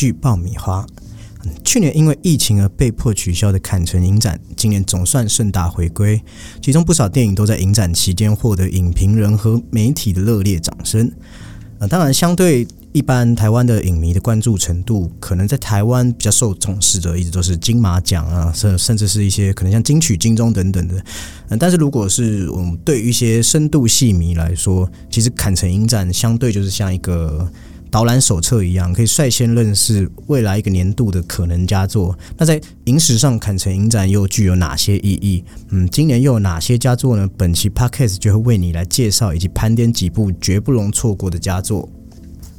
这里是影剧爆米花。去年因为疫情而被迫取消的坎城影展，今年总算盛大回归，其中不少电影都在影展期间获得影评人和媒体的热烈掌声。呃，当然，相对一般台湾的影迷的关注程度，可能在台湾比较受重视的，一直都是金马奖啊，甚甚至是一些可能像金曲、金钟等等的。嗯，但是如果是我们对于一些深度戏迷来说，其实坎城影展相对就是像一个。导览手册一样，可以率先认识未来一个年度的可能佳作。那在影史上，坎城影展又具有哪些意义？嗯，今年又有哪些佳作呢？本期 podcast 就会为你来介绍以及盘点几部绝不容错过的佳作。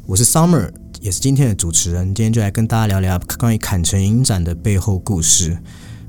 我是 Summer，也是今天的主持人。今天就来跟大家聊聊关于坎城影展的背后故事。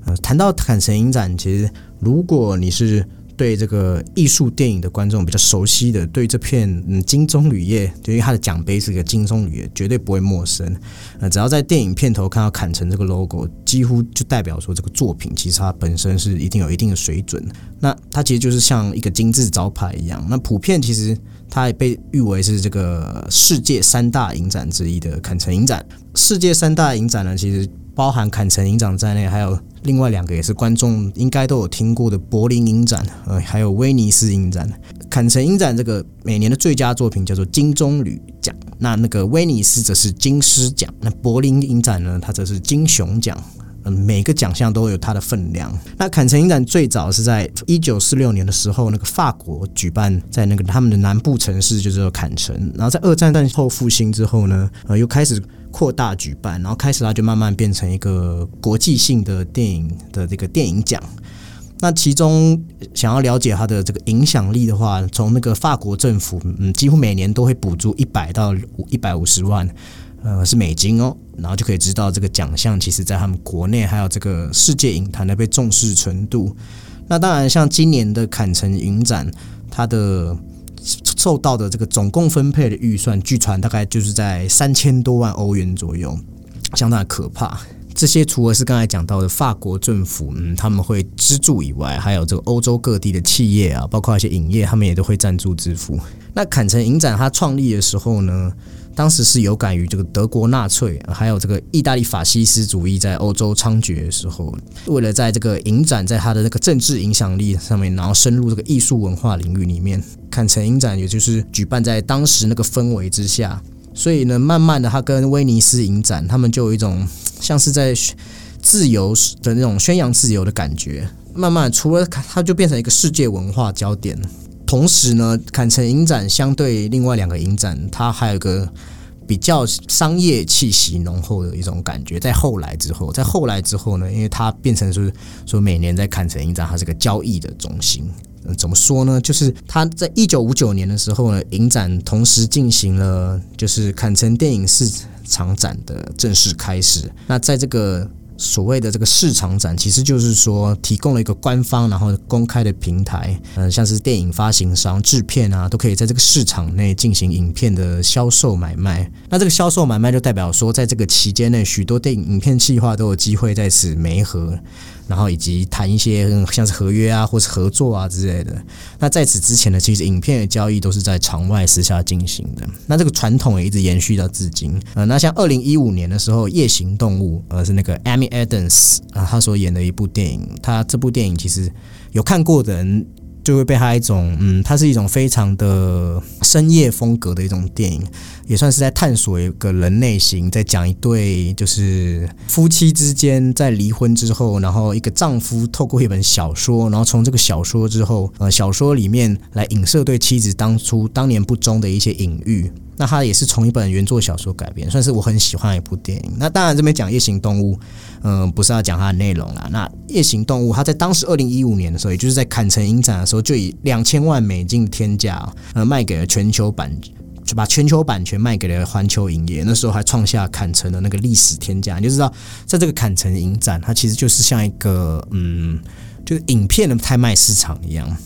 呃，谈到坎城影展，其实如果你是对这个艺术电影的观众比较熟悉的，对这片嗯金棕榈叶，就因为它的奖杯是个金棕榈叶，绝对不会陌生。呃，只要在电影片头看到坎城这个 logo，几乎就代表说这个作品其实它本身是一定有一定的水准。那它其实就是像一个金字招牌一样。那普遍其实它也被誉为是这个世界三大影展之一的坎城影展。世界三大影展呢，其实。包含坎城影展在内，还有另外两个也是观众应该都有听过的柏林影展，呃，还有威尼斯影展。坎城影展这个每年的最佳作品叫做金棕榈奖，那那个威尼斯则是金狮奖，那柏林影展呢，它则是金熊奖。嗯，每个奖项都有它的分量。那坎城影展最早是在一九四六年的时候，那个法国举办在那个他们的南部城市，就是坎城。然后在二战战后复兴之后呢，呃，又开始。扩大举办，然后开始它就慢慢变成一个国际性的电影的这个电影奖。那其中想要了解它的这个影响力的话，从那个法国政府，嗯，几乎每年都会补助一百到一百五十万，呃，是美金哦，然后就可以知道这个奖项其实在他们国内还有这个世界影坛的被重视程度。那当然，像今年的坎城影展，它的。受到的这个总共分配的预算，据传大概就是在三千多万欧元左右，相当可怕。这些除了是刚才讲到的法国政府，嗯，他们会资助以外，还有这个欧洲各地的企业啊，包括一些影业，他们也都会赞助支付。那坎城影展它创立的时候呢？当时是有感于这个德国纳粹，还有这个意大利法西斯主义在欧洲猖獗的时候，为了在这个影展在他的那个政治影响力上面，然后深入这个艺术文化领域里面，坎城影展也就是举办在当时那个氛围之下，所以呢，慢慢的他跟威尼斯影展，他们就有一种像是在自由的那种宣扬自由的感觉，慢慢除了它就变成一个世界文化焦点。同时呢，坎城影展相对另外两个影展，它还有个比较商业气息浓厚的一种感觉。在后来之后，在后来之后呢，因为它变成是说每年在坎城影展，它是个交易的中心。怎么说呢？就是它在一九五九年的时候呢，影展同时进行了就是坎城电影市场展的正式开始。那在这个所谓的这个市场展，其实就是说提供了一个官方然后公开的平台，嗯，像是电影发行商、制片啊，都可以在这个市场内进行影片的销售买卖。那这个销售买卖就代表说，在这个期间内，许多电影影片计划都有机会在此媒合。然后以及谈一些像是合约啊，或是合作啊之类的。那在此之前呢，其实影片的交易都是在场外私下进行的。那这个传统也一直延续到至今。呃，那像二零一五年的时候，《夜行动物》呃是那个 Amy Adams 啊，他所演的一部电影。他这部电影其实有看过的人。就会被他一种，嗯，它是一种非常的深夜风格的一种电影，也算是在探索一个人类型，在讲一对就是夫妻之间在离婚之后，然后一个丈夫透过一本小说，然后从这个小说之后，呃，小说里面来影射对妻子当初当年不忠的一些隐喻。那它也是从一本原作小说改编，算是我很喜欢的一部电影。那当然这边讲夜行动物，嗯，不是要讲它的内容啦。那夜行动物，它在当时二零一五年的时候，也就是在坎城影展的时候，就以两千万美金天价，呃，卖给了全球版，就把全球版权卖给了环球影业。那时候还创下坎城的那个历史天价。你就知道，在这个坎城影展，它其实就是像一个嗯，就是影片的拍卖市场一样。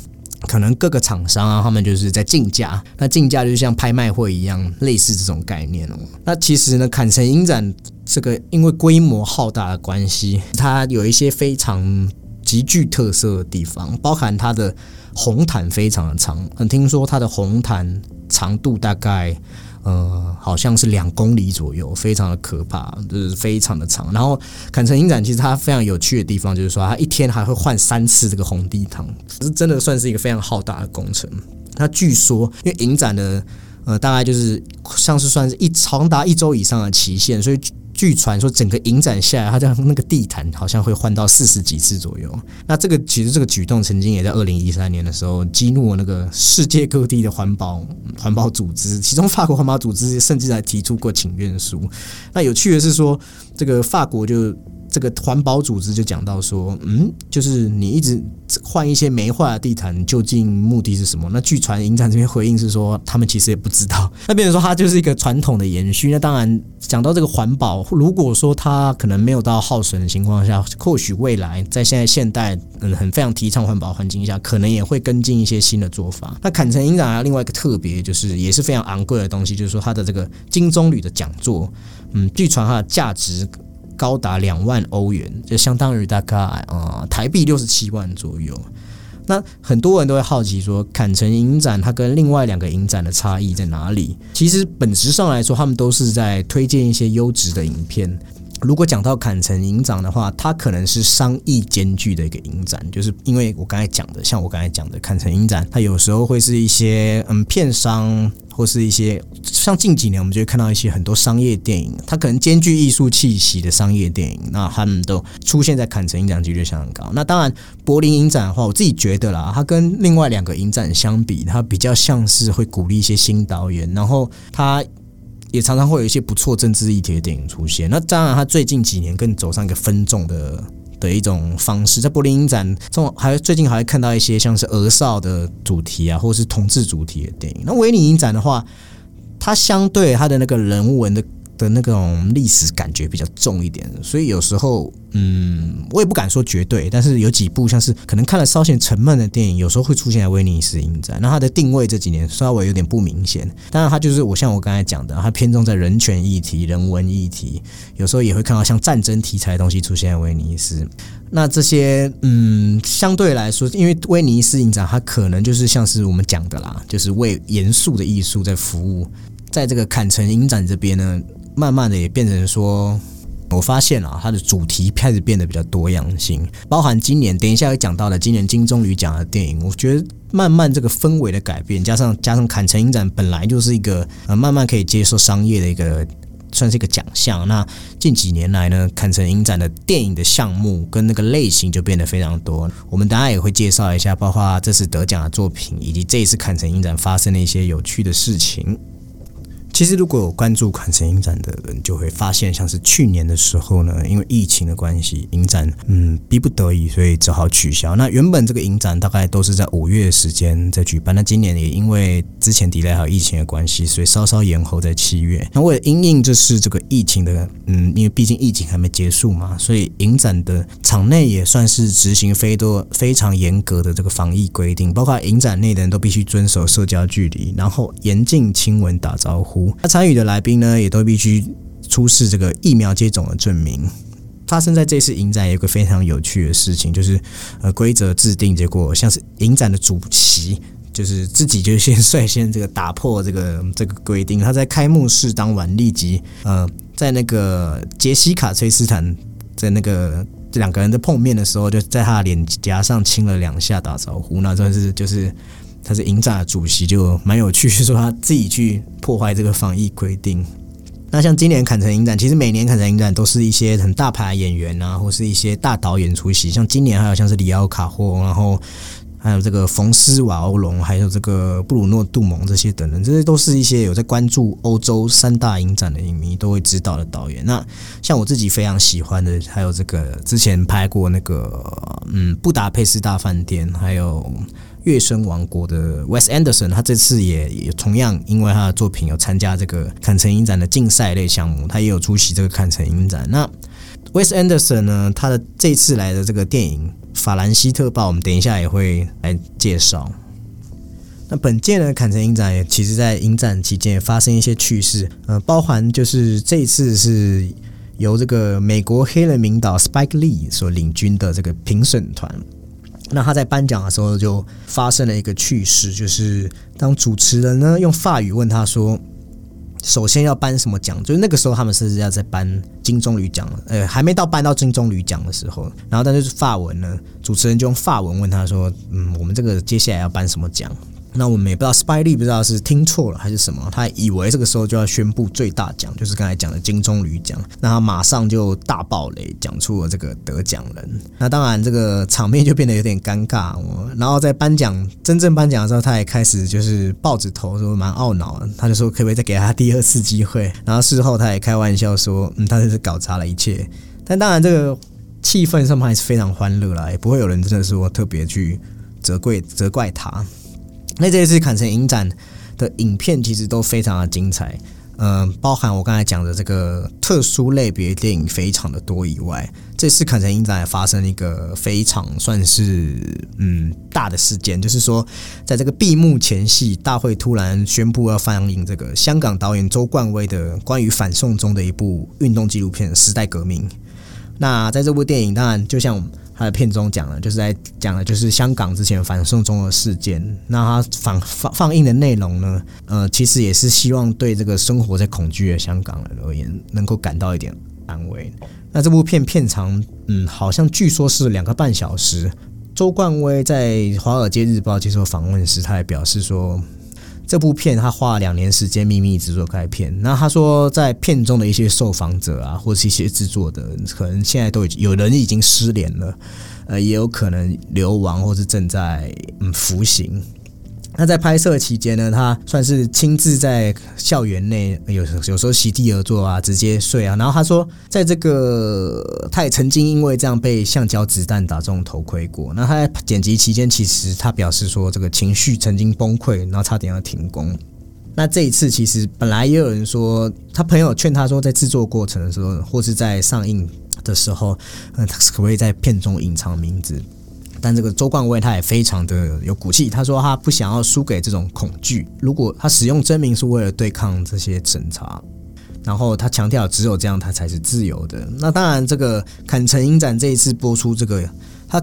可能各个厂商啊，他们就是在竞价，那竞价就像拍卖会一样，类似这种概念哦。那其实呢，坎城影展这个因为规模浩大的关系，它有一些非常极具特色的地方，包含它的红毯非常的长，很听说它的红毯长度大概呃，好像是两公里左右，非常的可怕，就是非常的长。然后坎城影展其实它非常有趣的地方，就是说它一天还会换三次这个红地毯，是真的算是一个非常浩大的工程。它据说因为影展的呃大概就是像是算是一长达一周以上的期限，所以。据传说，整个影展下来，他这样那个地毯好像会换到四十几次左右。那这个其实这个举动，曾经也在二零一三年的时候激怒了那个世界各地的环保环保组织，其中法国环保组织甚至还提出过请愿书。那有趣的是说，这个法国就。这个环保组织就讲到说，嗯，就是你一直换一些没坏的地毯，究竟目的是什么？那据传影展这边回应是说，他们其实也不知道。那变成说，它就是一个传统的延续。那当然，讲到这个环保，如果说它可能没有到耗损的情况下，或许未来在现在现代嗯很非常提倡环保环境下，可能也会跟进一些新的做法。那坎城影展还有另外一个特别，就是也是非常昂贵的东西，就是说它的这个金棕榈的讲座，嗯，据传它的价值。高达两万欧元，就相当于大概啊台币六十七万左右。那很多人都会好奇说，坎城影展它跟另外两个影展的差异在哪里？其实本质上来说，他们都是在推荐一些优质的影片。如果讲到坎城影展的话，它可能是商业兼具的一个影展，就是因为我刚才讲的，像我刚才讲的坎城影展，它有时候会是一些嗯片商。或是一些像近几年，我们就会看到一些很多商业电影，它可能兼具艺术气息的商业电影，那他们都出现在坎城影展几率相当高。那当然，柏林影展的话，我自己觉得啦，它跟另外两个影展相比，它比较像是会鼓励一些新导演，然后它也常常会有一些不错政治议题的电影出现。那当然，他最近几年更走上一个分众的。的一种方式，在柏林影展中，还最近还会看到一些像是俄少的主题啊，或者是同志主题的电影。那维尼影展的话，它相对它的那个人文的。的那种历史感觉比较重一点，所以有时候，嗯，我也不敢说绝对，但是有几部像是可能看了稍显沉闷的电影，有时候会出现在威尼斯影展。那它的定位这几年稍微有点不明显，当然它就是我像我刚才讲的，它偏重在人权议题、人文议题，有时候也会看到像战争题材的东西出现在威尼斯。那这些，嗯，相对来说，因为威尼斯影展它可能就是像是我们讲的啦，就是为严肃的艺术在服务，在这个坎城影展这边呢。慢慢的也变成说，我发现啊，它的主题开始变得比较多样性，包含今年等一下会讲到的今年金棕榈奖的电影，我觉得慢慢这个氛围的改变，加上加上坎城影展本来就是一个呃慢慢可以接受商业的一个算是一个奖项，那近几年来呢，坎城影展的电影的项目跟那个类型就变得非常多，我们等下也会介绍一下，包括这次得奖的作品，以及这一次坎城影展发生的一些有趣的事情。其实，如果有关注坎城影展的人，就会发现，像是去年的时候呢，因为疫情的关系，影展嗯逼不得已，所以只好取消。那原本这个影展大概都是在五月时间在举办，那今年也因为之前 delay 还有疫情的关系，所以稍稍延后在七月。那为了因应这是这个疫情的，嗯，因为毕竟疫情还没结束嘛，所以影展的场内也算是执行非多非常严格的这个防疫规定，包括影展内的人都必须遵守社交距离，然后严禁亲吻打招呼。那参与的来宾呢，也都必须出示这个疫苗接种的证明。发生在这次影展有一个非常有趣的事情，就是呃规则制定，结果像是影展的主席，就是自己就先率先这个打破这个这个规定。他在开幕式当晚立即呃在那个杰西卡崔斯坦在那个这两个人的碰面的时候，就在他的脸颊上亲了两下打招呼。那这是就是。他是影展主席，就蛮有趣，说他自己去破坏这个防疫规定。那像今年坎城影展，其实每年坎城影展都是一些很大牌演员啊，或是一些大导演出席。像今年还有像是里奥卡霍，然后还有这个冯斯瓦欧龙，还有这个布鲁诺杜蒙这些等人，这些都是一些有在关注欧洲三大影展的影迷都会知道的导演。那像我自己非常喜欢的，还有这个之前拍过那个嗯布达佩斯大饭店，还有。月升王国的 Wes Anderson，他这次也也同样因为他的作品有参加这个坎城影展的竞赛类项目，他也有出席这个坎城影展。那 Wes Anderson 呢，他的这次来的这个电影《法兰西特报》，我们等一下也会来介绍。那本届呢坎城影展其实在影展期间也发生一些趣事，呃，包含就是这次是由这个美国黑人名导 Spike Lee 所领军的这个评审团。那他在颁奖的时候就发生了一个趣事，就是当主持人呢用法语问他说：“首先要颁什么奖，就是那个时候他们是要在颁金棕榈奖，呃，还没到颁到金棕榈奖的时候，然后但是法文呢，主持人就用法文问他说，嗯，我们这个接下来要颁什么奖？那我们也不知道 Spy 不知道是听错了还是什么，他以为这个时候就要宣布最大奖，就是刚才讲的金棕榈奖。那他马上就大爆雷，讲出了这个得奖人。那当然，这个场面就变得有点尴尬。然后在颁奖真正颁奖的时候，他也开始就是抱着头说蛮懊恼，他就说可不可以再给他第二次机会？然后事后他也开玩笑说，嗯，他就是搞砸了一切。但当然，这个气氛上面还是非常欢乐啦，也不会有人真的说特别去责怪责怪他。那这一次坎城影展的影片其实都非常的精彩，嗯，包含我刚才讲的这个特殊类别电影非常的多以外，这次坎城影展也发生一个非常算是嗯大的事件，就是说在这个闭幕前夕，大会突然宣布要放映这个香港导演周冠威的关于反送中的一部运动纪录片《时代革命》。那在这部电影，当然就像。他的片中讲了，就是在讲的，就是香港之前反送中的事件。那他放放放映的内容呢？呃，其实也是希望对这个生活在恐惧的香港人而言，能够感到一点安慰。那这部片片长，嗯，好像据说是两个半小时。周冠威在《华尔街日报》接受访问时，他也表示说。这部片他花了两年时间秘密制作该片，那他说在片中的一些受访者啊，或是一些制作的，可能现在都已经有人已经失联了，呃，也有可能流亡或是正在嗯服刑。那在拍摄期间呢，他算是亲自在校园内有有时候席地而坐啊，直接睡啊。然后他说，在这个他也曾经因为这样被橡胶子弹打中头盔过。那他在剪辑期间，其实他表示说，这个情绪曾经崩溃，然后差点要停工。那这一次，其实本来也有人说，他朋友劝他说，在制作过程的时候，或是在上映的时候，嗯，他可不可以在片中隐藏名字？但这个周冠威他也非常的有骨气，他说他不想要输给这种恐惧。如果他使用真名是为了对抗这些审查，然后他强调只有这样他才是自由的。那当然，这个坎城影展这一次播出这个，他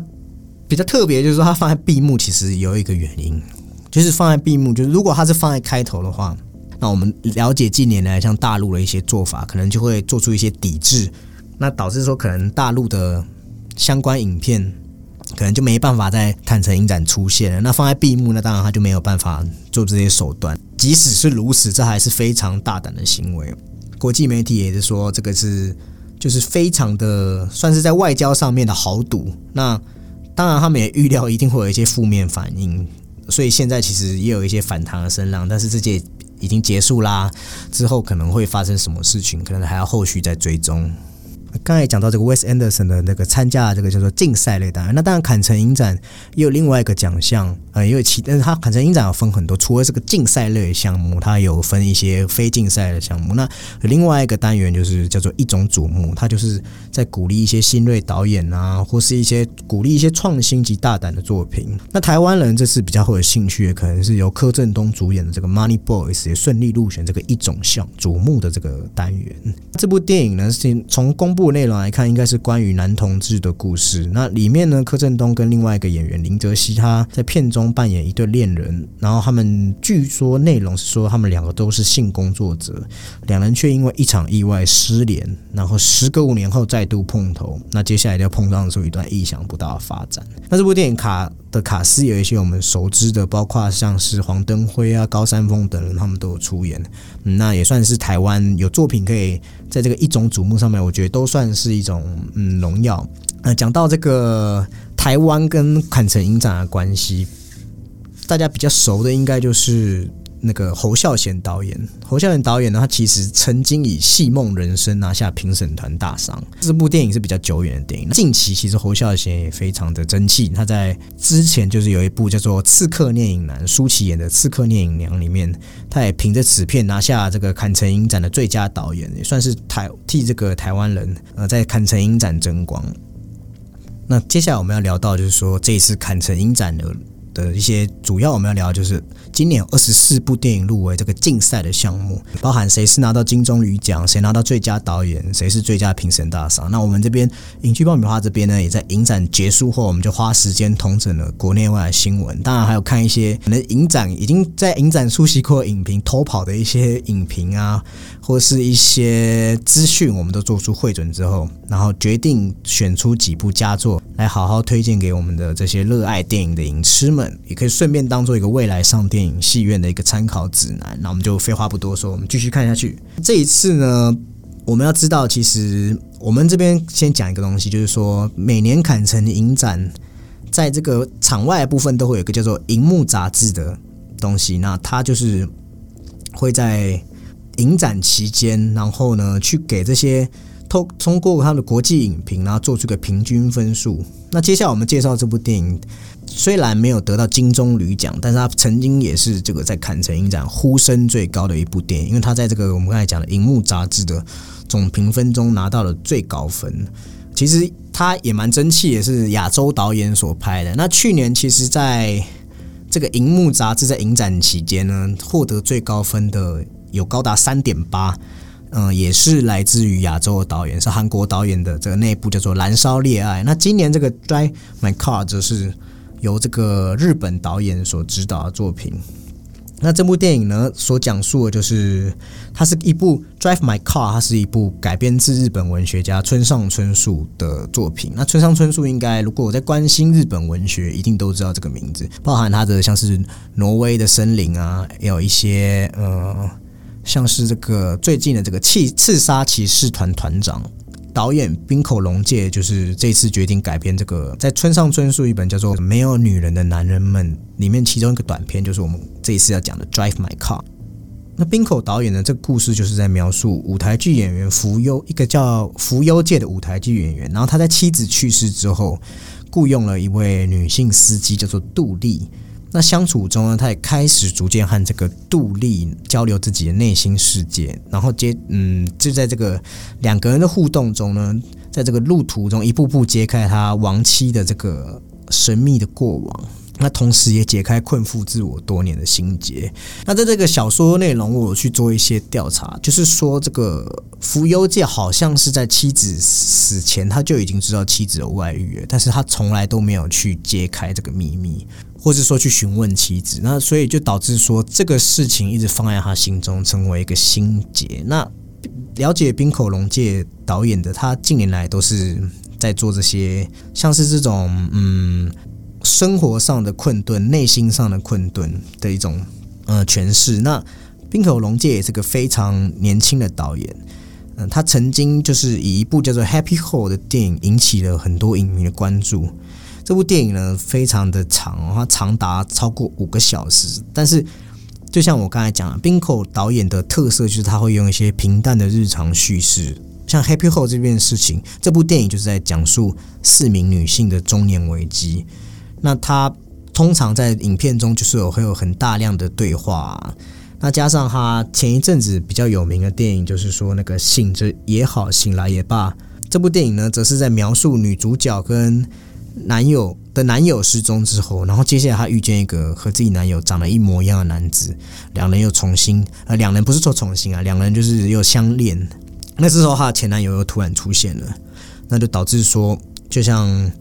比较特别，就是说他放在闭幕，其实有一个原因，就是放在闭幕，就是如果他是放在开头的话，那我们了解近年来像大陆的一些做法，可能就会做出一些抵制，那导致说可能大陆的相关影片。可能就没办法在坦诚影展出现了。那放在闭幕，那当然他就没有办法做这些手段。即使是如此，这还是非常大胆的行为。国际媒体也是说，这个是就是非常的算是在外交上面的豪赌。那当然，他们也预料一定会有一些负面反应，所以现在其实也有一些反弹的声浪。但是这届已经结束啦，之后可能会发生什么事情，可能还要后续再追踪。刚才讲到这个 Wes Anderson 的那个参加这个叫做竞赛类单元，那当然坎城影展也有另外一个奖项，呃，因为其但是它坎城影展有分很多，除了这个竞赛类项目，它有分一些非竞赛的项目。那另外一个单元就是叫做一种瞩目，它就是在鼓励一些新锐导演啊，或是一些鼓励一些创新及大胆的作品。那台湾人这次比较会有兴趣的，可能是由柯震东主演的这个 Money Boys 也顺利入选这个一种项瞩目的这个单元。这部电影呢是从公布。部内容来看，应该是关于男同志的故事。那里面呢，柯震东跟另外一个演员林哲熙，他在片中扮演一对恋人。然后他们据说内容是说，他们两个都是性工作者，两人却因为一场意外失联。然后时隔五年后再度碰头，那接下来要碰撞出一段意想不到的发展。那这部电影卡的卡司有一些我们熟知的，包括像是黄登辉啊、高山峰等人，他们都有出演。那也算是台湾有作品可以在这个一种瞩目上面，我觉得都算是一种嗯荣耀。呃，讲到这个台湾跟坎城影展的关系，大家比较熟的应该就是。那个侯孝贤导演，侯孝贤导演呢，他其实曾经以《戏梦人生》拿下评审团大赏。这部电影是比较久远的电影。近期其实侯孝贤也非常的争气，他在之前就是有一部叫做《刺客聂隐男》，舒淇演的《刺客聂隐娘》里面，他也凭着此片拿下这个坎城影展的最佳导演，也算是台替这个台湾人呃在坎城影展争光。那接下来我们要聊到就是说这一次坎城影展的。的一些主要我们要聊就是今年有二十四部电影入围这个竞赛的项目，包含谁是拿到金棕榈奖，谁拿到最佳导演，谁是最佳评审大赏。那我们这边影剧爆米花这边呢，也在影展结束后，我们就花时间统整了国内外的新闻，当然还有看一些可能影展已经在影展出席过影评偷跑的一些影评啊，或是一些资讯，我们都做出汇准之后，然后决定选出几部佳作来好好推荐给我们的这些热爱电影的影痴们。也可以顺便当做一个未来上电影戏院的一个参考指南。那我们就废话不多说，我们继续看下去。这一次呢，我们要知道，其实我们这边先讲一个东西，就是说每年坎城影展在这个场外部分都会有一个叫做荧幕杂志的东西。那它就是会在影展期间，然后呢去给这些通通过它的国际影评，然后做出个平均分数。那接下来我们介绍这部电影。虽然没有得到金棕榈奖，但是他曾经也是这个在坎城影展呼声最高的一部电影，因为他在这个我们刚才讲的荧幕杂志的总评分中拿到了最高分。其实他也蛮争气，也是亚洲导演所拍的。那去年其实在这个荧幕杂志在影展期间呢，获得最高分的有高达三点八，嗯，也是来自于亚洲的导演，是韩国导演的这个那部叫做《燃烧恋爱》。那今年这个《Drive My Car》则是。由这个日本导演所指导的作品，那这部电影呢，所讲述的就是它是一部《Drive My Car》，它是一部改编自日本文学家村上春树的作品。那村上春树应该，如果我在关心日本文学，一定都知道这个名字，包含他的像是《挪威的森林》啊，也有一些呃，像是这个最近的这个《刺刺杀骑士团团长》。导演滨口龙介就是这次决定改编这个，在村上春树一本叫做《没有女人的男人们》里面，其中一个短片就是我们这一次要讲的《Drive My Car》。那滨口导演的这个故事就是在描述舞台剧演员福优，一个叫福优界的舞台剧演员，然后他在妻子去世之后，雇佣了一位女性司机，叫做杜丽。那相处中呢，他也开始逐渐和这个杜丽交流自己的内心世界，然后接嗯，就在这个两个人的互动中呢，在这个路途中一步步揭开他亡妻的这个神秘的过往，那同时也解开困缚自我多年的心结。那在这个小说内容，我有去做一些调查，就是说这个福优界好像是在妻子死前他就已经知道妻子有外遇了，但是他从来都没有去揭开这个秘密。或是说去询问妻子，那所以就导致说这个事情一直放在他心中，成为一个心结。那了解冰口龙介导演的，他近年来都是在做这些，像是这种嗯生活上的困顿、内心上的困顿的一种呃诠释。那冰口龙介也是个非常年轻的导演，嗯，他曾经就是以一部叫做《Happy Hole》的电影引起了很多影迷的关注。这部电影呢，非常的长，它长达超过五个小时。但是，就像我刚才讲，冰口导演的特色就是他会用一些平淡的日常叙事，像《Happy Hole》这件事情，这部电影就是在讲述四名女性的中年危机。那他通常在影片中就是有会有很大量的对话。那加上他前一阵子比较有名的电影，就是说那个醒着也好，醒来也罢。这部电影呢，则是在描述女主角跟男友的男友失踪之后，然后接下来她遇见一个和自己男友长得一模一样的男子，两人又重新呃，两人不是说重新啊，两人就是又相恋。那时候她的前男友又突然出现了，那就导致说，就像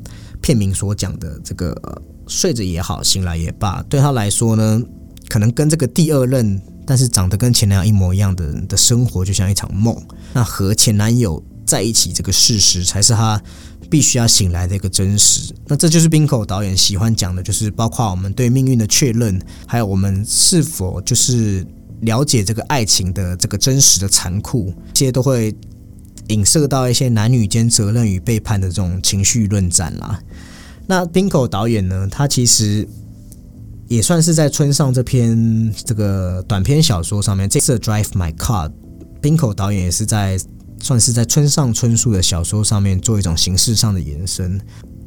片名所讲的，这个睡着也好，醒来也罢，对她来说呢，可能跟这个第二任但是长得跟前男友一模一样的人的生活，就像一场梦。那和前男友在一起这个事实，才是她。必须要醒来的一个真实，那这就是冰口导演喜欢讲的，就是包括我们对命运的确认，还有我们是否就是了解这个爱情的这个真实的残酷，这些都会影射到一些男女间责任与背叛的这种情绪论战啦。那冰口导演呢，他其实也算是在村上这篇这个短篇小说上面，这次《Drive My Car》，冰口导演也是在。算是在村上春树的小说上面做一种形式上的延伸。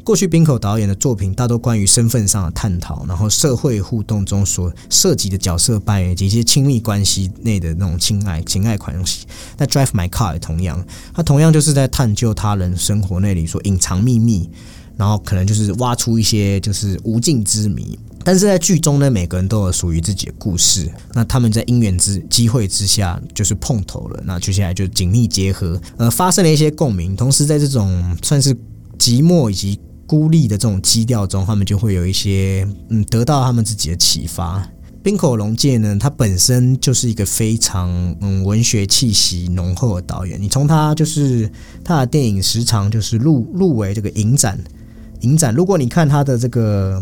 过去冰口导演的作品大多关于身份上的探讨，然后社会互动中所涉及的角色扮演及一些亲密关系内的那种情爱情爱关系。那《Drive My Car》也同样，它同样就是在探究他人生活那里所隐藏秘密，然后可能就是挖出一些就是无尽之谜。但是在剧中呢，每个人都有属于自己的故事。那他们在因缘之机会之下，就是碰头了。那接下来就紧密结合，呃，发生了一些共鸣。同时，在这种算是寂寞以及孤立的这种基调中，他们就会有一些嗯，得到他们自己的启发。冰口龙介呢，他本身就是一个非常嗯文学气息浓厚的导演。你从他就是他的电影时长就是入入围这个影展，影展。如果你看他的这个。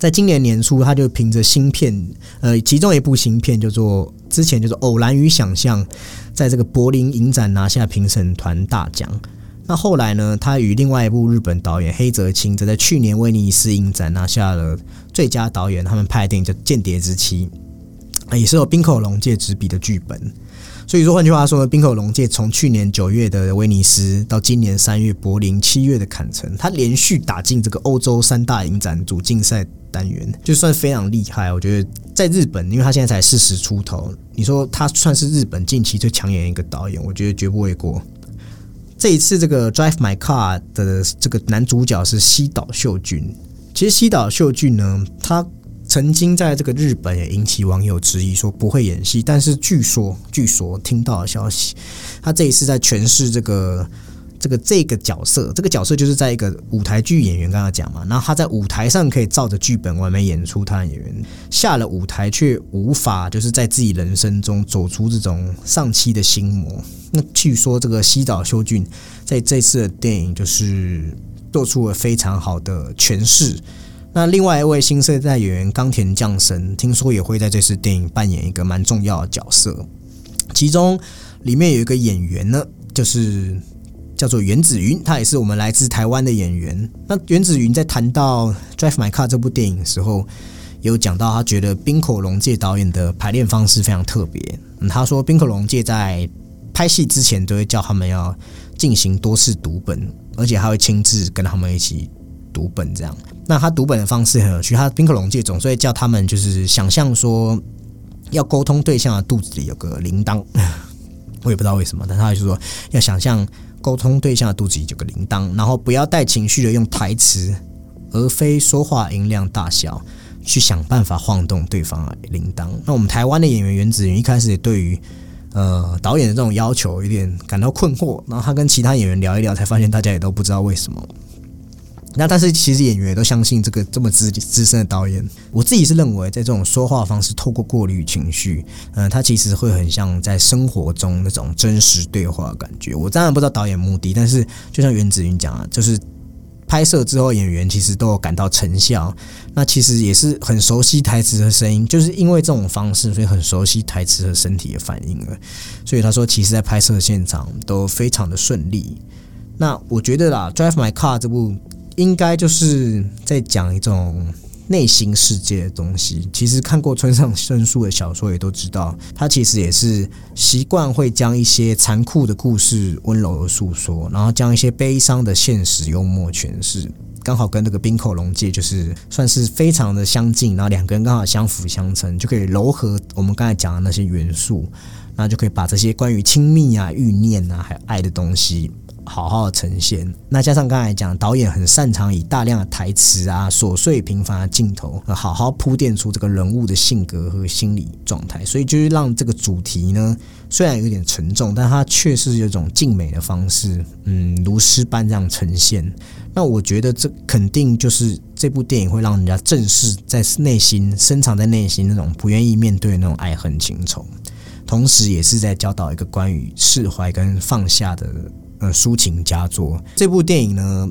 在今年年初，他就凭着新片，呃，其中一部新片叫做之前就是《偶然与想象》，在这个柏林影展拿下评审团大奖。那后来呢，他与另外一部日本导演黑泽清，则在去年威尼斯影展拿下了最佳导演。他们拍的电影叫《间谍之妻》，也是由冰口龙介执笔的剧本。所以说，换句话说呢，冰口龙介从去年九月的威尼斯到今年三月柏林、七月的坎城，他连续打进这个欧洲三大影展主竞赛单元，就算非常厉害。我觉得在日本，因为他现在才四十出头，你说他算是日本近期最抢眼一个导演，我觉得绝不为过。这一次这个《Drive My Car》的这个男主角是西岛秀俊。其实西岛秀俊呢，他。曾经在这个日本也引起网友质疑，说不会演戏。但是据说，据说听到的消息，他这一次在诠释这个这个这个角色，这个角色就是在一个舞台剧演员刚刚讲嘛，然后他在舞台上可以照着剧本完美演出他的演员，下了舞台却无法就是在自己人生中走出这种丧妻的心魔。那据说这个西岛修俊在这次的电影就是做出了非常好的诠释。那另外一位新生代演员冈田将生，听说也会在这次电影扮演一个蛮重要的角色。其中里面有一个演员呢，就是叫做原子云，他也是我们来自台湾的演员。那原子云在谈到《Drive My Car》这部电影的时候，有讲到他觉得冰口龙介导演的排练方式非常特别。嗯，他说冰口龙介在拍戏之前都会叫他们要进行多次读本，而且还会亲自跟他们一起读本这样。那他读本的方式很有趣，他冰克龙界总是会叫他们就是想象说要沟通对象的肚子里有个铃铛，我也不知道为什么，但他就说要想象沟通对象的肚子里有个铃铛，然后不要带情绪的用台词，而非说话音量大小去想办法晃动对方的铃铛。那我们台湾的演员袁子云一开始也对于呃导演的这种要求有点感到困惑，然后他跟其他演员聊一聊，才发现大家也都不知道为什么。那但是其实演员都相信这个这么资资深的导演，我自己是认为在这种说话方式透过过滤情绪，嗯，他其实会很像在生活中那种真实对话的感觉。我当然不知道导演目的，但是就像袁子云讲啊，就是拍摄之后演员其实都有感到成效，那其实也是很熟悉台词和声音，就是因为这种方式，所以很熟悉台词和身体的反应了。所以他说，其实在拍摄现场都非常的顺利。那我觉得啦，《Drive My Car》这部。应该就是在讲一种内心世界的东西。其实看过村上春树的小说，也都知道，他其实也是习惯会将一些残酷的故事温柔的诉说，然后将一些悲伤的现实幽默诠释。刚好跟那个冰口龙介就是算是非常的相近，然后两个人刚好相辅相成，就可以糅合我们刚才讲的那些元素，那就可以把这些关于亲密啊、欲念啊，还有爱的东西。好好呈现，那加上刚才讲，导演很擅长以大量的台词啊、琐碎平凡的镜头，好好铺垫出这个人物的性格和心理状态，所以就是让这个主题呢，虽然有点沉重，但它却是有种静美的方式，嗯，如诗般这样呈现。那我觉得这肯定就是这部电影会让人家正视在内心深藏在内心那种不愿意面对那种爱恨情仇，同时也是在教导一个关于释怀跟放下的。呃，抒情佳作。这部电影呢，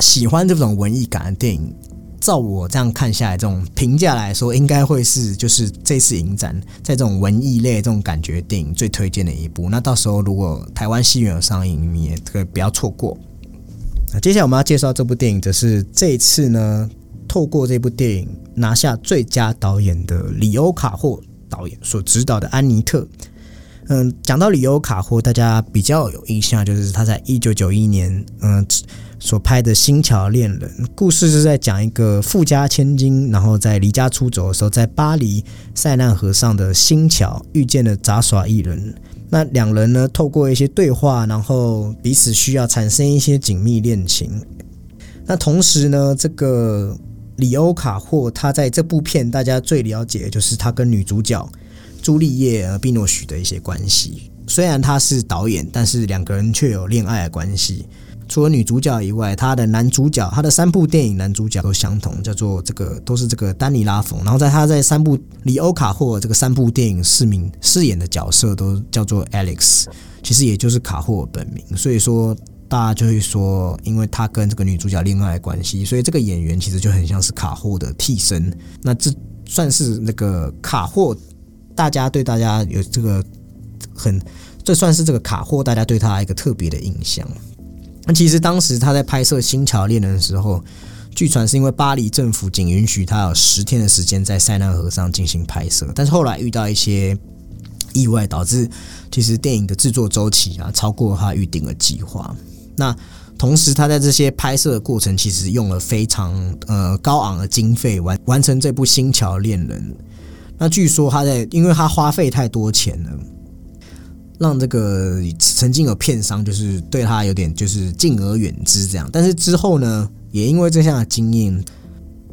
喜欢这种文艺感的电影，照我这样看下来，这种评价来说，应该会是就是这次影展在这种文艺类这种感觉电影最推荐的一部。那到时候如果台湾戏院有上映，你也可以不要错过。那接下来我们要介绍这部电影，则是这次呢，透过这部电影拿下最佳导演的里欧卡霍导演所指导的《安妮特》。嗯，讲到里欧卡霍，大家比较有印象，就是他在一九九一年，嗯，所拍的《新桥恋人》故事是在讲一个富家千金，然后在离家出走的时候，在巴黎塞纳河上的新桥遇见了杂耍艺人。那两人呢，透过一些对话，然后彼此需要产生一些紧密恋情。那同时呢，这个里欧卡霍他在这部片大家最了解就是他跟女主角朱丽叶和·毕诺许的一些关系。虽然他是导演，但是两个人却有恋爱的关系。除了女主角以外，他的男主角，他的三部电影男主角都相同，叫做这个都是这个丹尼拉冯。然后在他在三部里欧卡霍这个三部电影饰名饰演的角色都叫做 Alex，其实也就是卡霍本名。所以说大家就会说，因为他跟这个女主角恋爱关系，所以这个演员其实就很像是卡霍的替身。那这算是那个卡霍，大家对大家有这个很，这算是这个卡霍大家对他一个特别的印象。那其实当时他在拍摄《新桥恋人》的时候，据传是因为巴黎政府仅允许他有十天的时间在塞纳河上进行拍摄，但是后来遇到一些意外，导致其实电影的制作周期啊超过他预定的计划。那同时他在这些拍摄的过程，其实用了非常呃高昂的经费完完成这部《新桥恋人》。那据说他在，因为他花费太多钱了。让这个曾经有片商就是对他有点就是敬而远之这样，但是之后呢，也因为这项经验，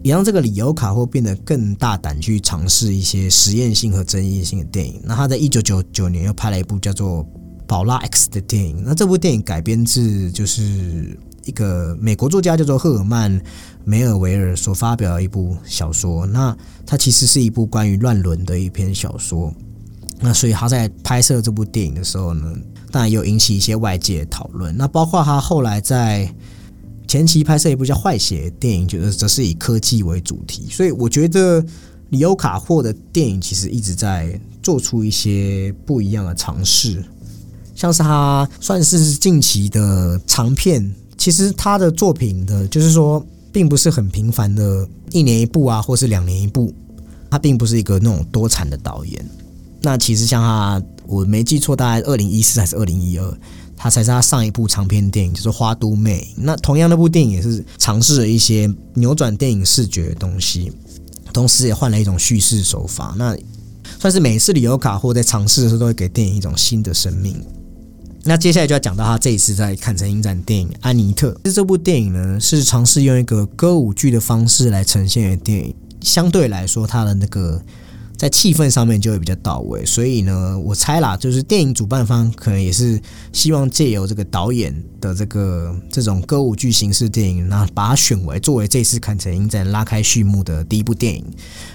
也让这个里欧卡霍变得更大胆去尝试一些实验性和争议性的电影。那他在一九九九年又拍了一部叫做《宝拉 X》的电影。那这部电影改编自就是一个美国作家叫做赫尔曼梅尔维尔所发表的一部小说。那它其实是一部关于乱伦的一篇小说。那所以他在拍摄这部电影的时候呢，当然也有引起一些外界讨论。那包括他后来在前期拍摄一部叫《坏血》电影，就是则是以科技为主题。所以我觉得里欧卡霍的电影其实一直在做出一些不一样的尝试，像是他算是近期的长片。其实他的作品的，就是说并不是很频繁的，一年一部啊，或是两年一部。他并不是一个那种多产的导演。那其实像他，我没记错，大概二零一四还是二零一二，他才是他上一部长篇电影，就是《花都妹》。那同样那部电影也是尝试了一些扭转电影视觉的东西，同时也换了一种叙事手法。那算是每次里欧卡或在尝试的时候，都会给电影一种新的生命。那接下来就要讲到他这一次在坎城影展电影《安妮特》。其实这部电影呢，是尝试用一个歌舞剧的方式来呈现的电影，相对来说，它的那个。在气氛上面就会比较到位，所以呢，我猜啦，就是电影主办方可能也是希望借由这个导演的这个这种歌舞剧形式电影，那把它选为作为这次坎城影展拉开序幕的第一部电影，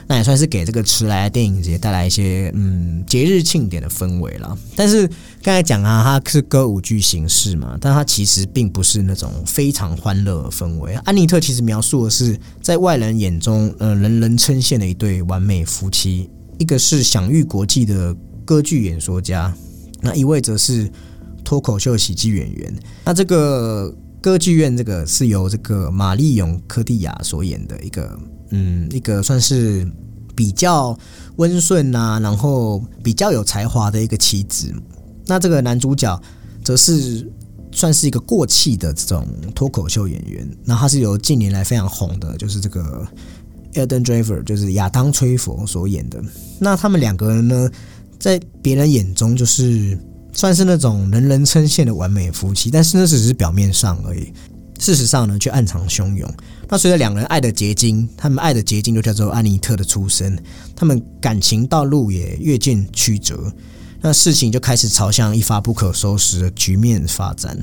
那也算是给这个迟来的电影节带来一些嗯节日庆典的氛围了。但是刚才讲啊，它是歌舞剧形式嘛，但它其实并不是那种非常欢乐的氛围。安妮特其实描述的是在外人眼中呃人人称羡的一对完美夫妻。一个是享誉国际的歌剧演说家，那一位则是脱口秀喜剧演员。那这个歌剧院，这个是由这个玛丽永科蒂亚所演的一个，嗯，一个算是比较温顺啊，然后比较有才华的一个妻子。那这个男主角则是算是一个过气的这种脱口秀演员。那他是由近年来非常红的，就是这个。Eden Driver 就是亚当·崔佛所演的。那他们两个人呢，在别人眼中就是算是那种人人称羡的完美夫妻，但是那只是表面上而已。事实上呢，却暗藏汹涌。那随着两人爱的结晶，他们爱的结晶就叫做安妮特的出生，他们感情道路也越见曲折。那事情就开始朝向一发不可收拾的局面发展。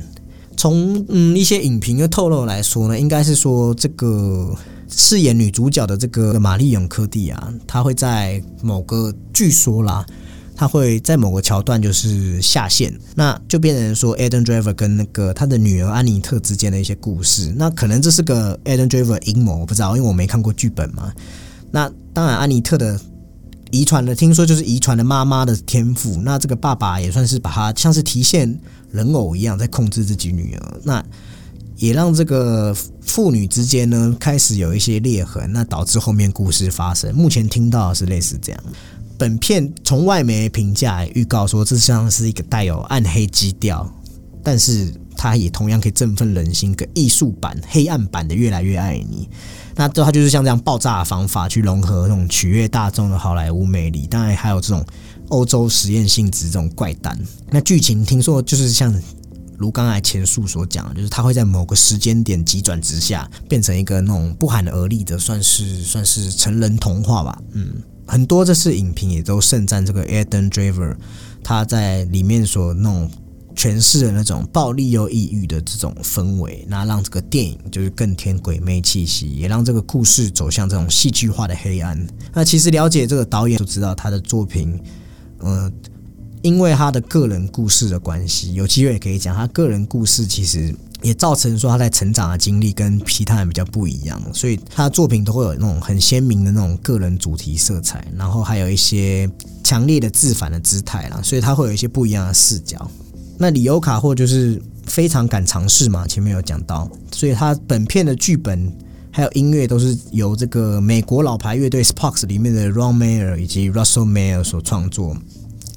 从嗯一些影评的透露来说呢，应该是说这个。饰演女主角的这个玛丽永科蒂啊，她会在某个据说啦，她会在某个桥段就是下线，那就变成说 Adam Driver 跟那个他的女儿安妮特之间的一些故事。那可能这是个 Adam Driver 阴谋，我不知道，因为我没看过剧本嘛。那当然，安妮特的遗传的，听说就是遗传的妈妈的天赋。那这个爸爸也算是把他像是提线人偶一样在控制自己女儿。那也让这个父女之间呢开始有一些裂痕，那导致后面故事发生。目前听到是类似这样。本片从外媒评价预告说，这像是一个带有暗黑基调，但是它也同样可以振奋人心，个艺术版、黑暗版的《越来越爱你》。那这它就是像这样爆炸的方法去融合那种取悦大众的好莱坞魅力，当然还有这种欧洲实验性质这种怪诞。那剧情听说就是像。如刚才前述所讲，就是他会在某个时间点急转直下，变成一个那种不寒而栗的，算是算是成人童话吧。嗯，很多这次影评也都盛赞这个 Eden Driver，他在里面所那种。诠释的那种暴力又抑郁的这种氛围，那让这个电影就是更添鬼魅气息，也让这个故事走向这种戏剧化的黑暗。那其实了解这个导演就知道他的作品，呃，因为他的个人故事的关系，有机会也可以讲他个人故事，其实也造成说他在成长的经历跟其他人比较不一样，所以他的作品都会有那种很鲜明的那种个人主题色彩，然后还有一些强烈的自反的姿态啦，所以他会有一些不一样的视角。那里欧卡霍就是非常敢尝试嘛，前面有讲到，所以他本片的剧本还有音乐都是由这个美国老牌乐队 Sparks 里面的 Ron Mayer 以及 Russell Mayer 所创作，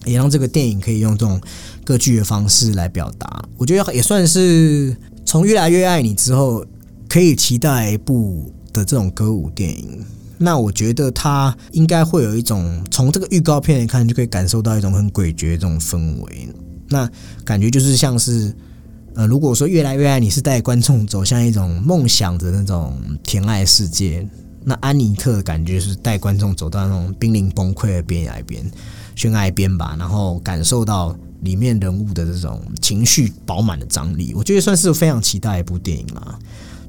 也让这个电影可以用这种歌剧的方式来表达。我觉得也算是从越来越爱你之后，可以期待一部的这种歌舞电影。那我觉得它应该会有一种从这个预告片来看，就可以感受到一种很诡谲这种氛围。那感觉就是像是，呃，如果说越来越爱你是带观众走向一种梦想的那种甜爱世界，那安妮特的感觉是带观众走到那种濒临崩溃的边缘边悬崖边吧，然后感受到里面人物的这种情绪饱满的张力，我觉得算是非常期待一部电影啦。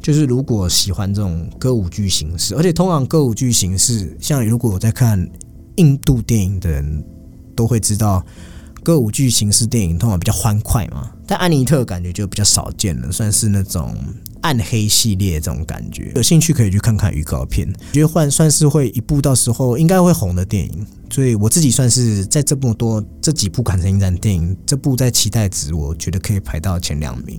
就是如果喜欢这种歌舞剧形式，而且通常歌舞剧形式，像如果我在看印度电影的人都会知道。歌舞剧形式电影通常比较欢快嘛，但安妮特感觉就比较少见了，算是那种暗黑系列这种感觉。有兴趣可以去看看预告片，觉得换算是会一部到时候应该会红的电影。所以我自己算是在这么多这几部砍成影展电影，这部在期待值，我觉得可以排到前两名。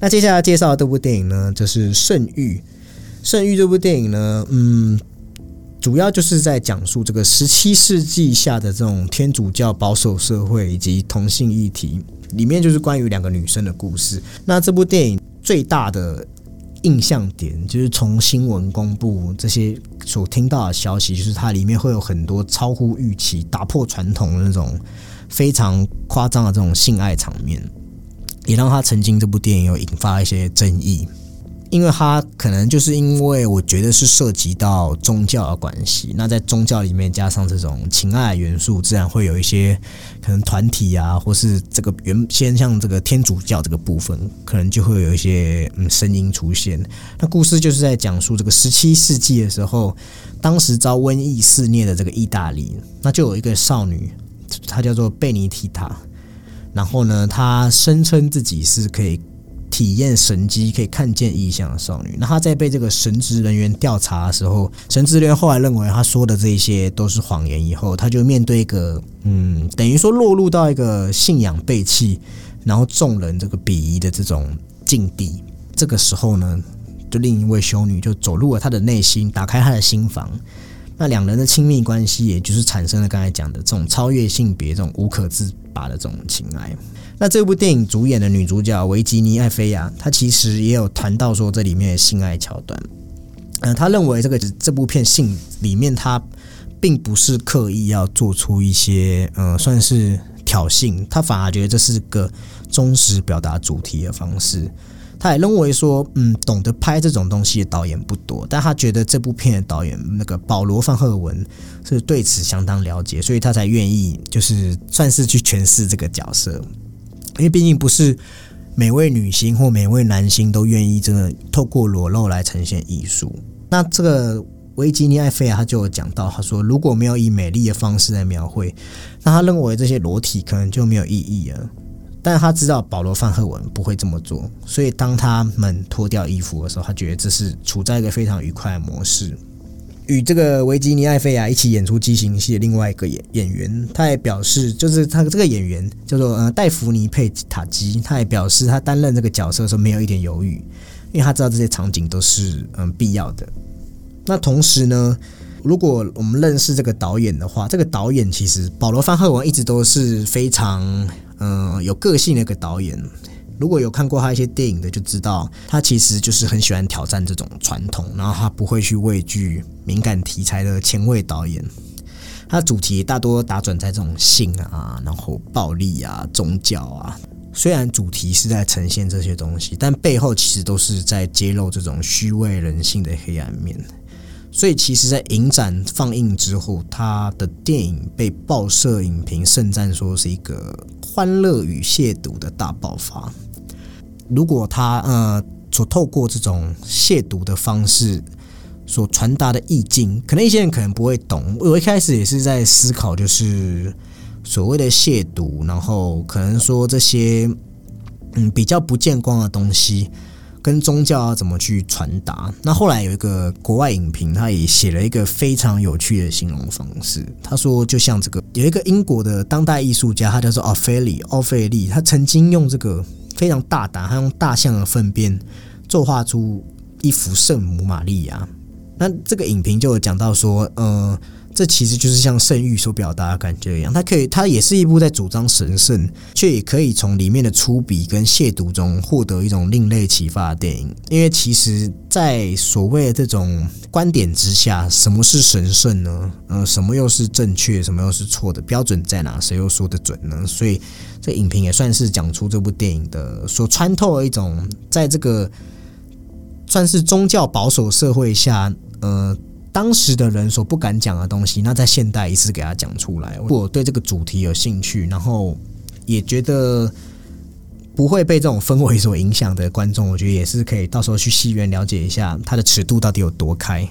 那接下来介绍的这部电影呢，就是《圣域》。《圣域》这部电影呢，嗯。主要就是在讲述这个十七世纪下的这种天主教保守社会以及同性议题，里面就是关于两个女生的故事。那这部电影最大的印象点，就是从新闻公布这些所听到的消息，就是它里面会有很多超乎预期、打破传统的那种非常夸张的这种性爱场面，也让他曾经这部电影有引发一些争议。因为它可能就是因为我觉得是涉及到宗教的关系，那在宗教里面加上这种情爱元素，自然会有一些可能团体啊，或是这个原先像这个天主教这个部分，可能就会有一些嗯声音出现。那故事就是在讲述这个十七世纪的时候，当时遭瘟疫肆虐的这个意大利，那就有一个少女，她叫做贝尼提塔，然后呢，她声称自己是可以。体验神机可以看见异象的少女，那她在被这个神职人员调查的时候，神职人员后来认为她说的这些都是谎言，以后她就面对一个嗯，等于说落入到一个信仰背弃，然后众人这个鄙夷的这种境地。这个时候呢，就另一位修女就走入了她的内心，打开她的心房，那两人的亲密关系，也就是产生了刚才讲的这种超越性别、这种无可自拔的这种情爱。那这部电影主演的女主角维吉尼·艾菲亚，她其实也有谈到说这里面的性爱桥段。嗯，她认为这个这部片性里面，她并不是刻意要做出一些嗯，算是挑衅，她反而觉得这是个忠实表达主题的方式。他也认为说，嗯，懂得拍这种东西的导演不多，但他觉得这部片的导演那个保罗·范赫文是对此相当了解，所以他才愿意就是算是去诠释这个角色。因为毕竟不是每位女星或每位男星都愿意真的透过裸露来呈现艺术。那这个维吉尼·艾菲亚他就有讲到，他说如果没有以美丽的方式来描绘，那他认为这些裸体可能就没有意义了。但他知道保罗·范赫文不会这么做，所以当他们脱掉衣服的时候，他觉得这是处在一个非常愉快的模式。与这个维吉尼·艾菲亚一起演出畸形戏的另外一个演演员，他也表示，就是他这个演员叫做呃戴芙尼·佩塔基，他也表示他担任这个角色的时候没有一点犹豫，因为他知道这些场景都是嗯必要的。那同时呢，如果我们认识这个导演的话，这个导演其实保罗·范赫文一直都是非常嗯有个性的一个导演。如果有看过他一些电影的，就知道他其实就是很喜欢挑战这种传统，然后他不会去畏惧敏感题材的前卫导演。他主题大多打转在这种性啊，然后暴力啊、宗教啊。虽然主题是在呈现这些东西，但背后其实都是在揭露这种虚伪人性的黑暗面。所以，其实，在影展放映之后，他的电影被报社影评盛赞说是一个欢乐与亵渎的大爆发。如果他呃所透过这种亵渎的方式所传达的意境，可能一些人可能不会懂。我一开始也是在思考，就是所谓的亵渎，然后可能说这些嗯比较不见光的东西。跟宗教要怎么去传达？那后来有一个国外影评，他也写了一个非常有趣的形容方式。他说，就像这个有一个英国的当代艺术家，他叫做奥菲利，奥菲利，他曾经用这个非常大胆，他用大象的粪便作画出一幅圣母玛利亚。那这个影评就有讲到说，呃。这其实就是像圣域所表达的感觉一样，它可以，它也是一部在主张神圣，却也可以从里面的粗鄙跟亵渎中获得一种另类启发的电影。因为其实，在所谓的这种观点之下，什么是神圣呢？呃，什么又是正确，什么又是错的？标准在哪？谁又说得准呢？所以，这影评也算是讲出这部电影的所穿透的一种，在这个算是宗教保守社会下，呃。当时的人所不敢讲的东西，那在现代一次给他讲出来。如果对这个主题有兴趣，然后也觉得不会被这种氛围所影响的观众，我觉得也是可以到时候去戏院了解一下它的尺度到底有多开。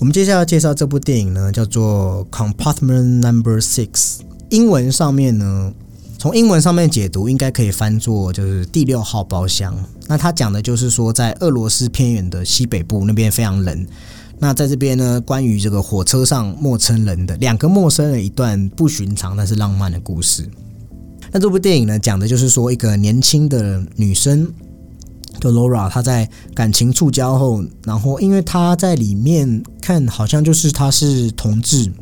我们接下来介绍这部电影呢，叫做《Compartment Number Six》。英文上面呢，从英文上面解读应该可以翻作就是第六号包厢。那它讲的就是说，在俄罗斯偏远的西北部那边非常冷。那在这边呢，关于这个火车上陌生人的两个陌生人一段不寻常但是浪漫的故事。那这部电影呢，讲的就是说一个年轻的女生，叫 Laura，她在感情触礁后，然后因为她在里面看好像就是她是同志，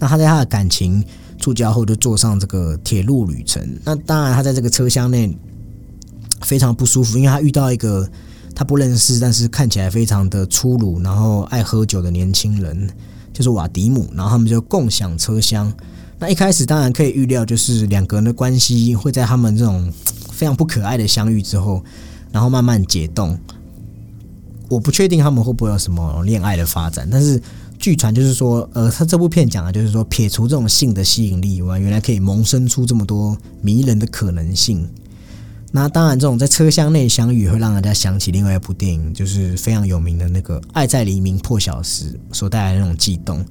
那她在她的感情触礁后就坐上这个铁路旅程。那当然，她在这个车厢内非常不舒服，因为她遇到一个。他不认识，但是看起来非常的粗鲁，然后爱喝酒的年轻人，就是瓦迪姆。然后他们就共享车厢。那一开始当然可以预料，就是两个人的关系会在他们这种非常不可爱的相遇之后，然后慢慢解冻。我不确定他们会不会有什么恋爱的发展，但是据传就是说，呃，他这部片讲的就是说，撇除这种性的吸引力以外，原来可以萌生出这么多迷人的可能性。那当然，这种在车厢内相遇会让人家想起另外一部电影，就是非常有名的那个《爱在黎明破晓时》所带来的那种悸动。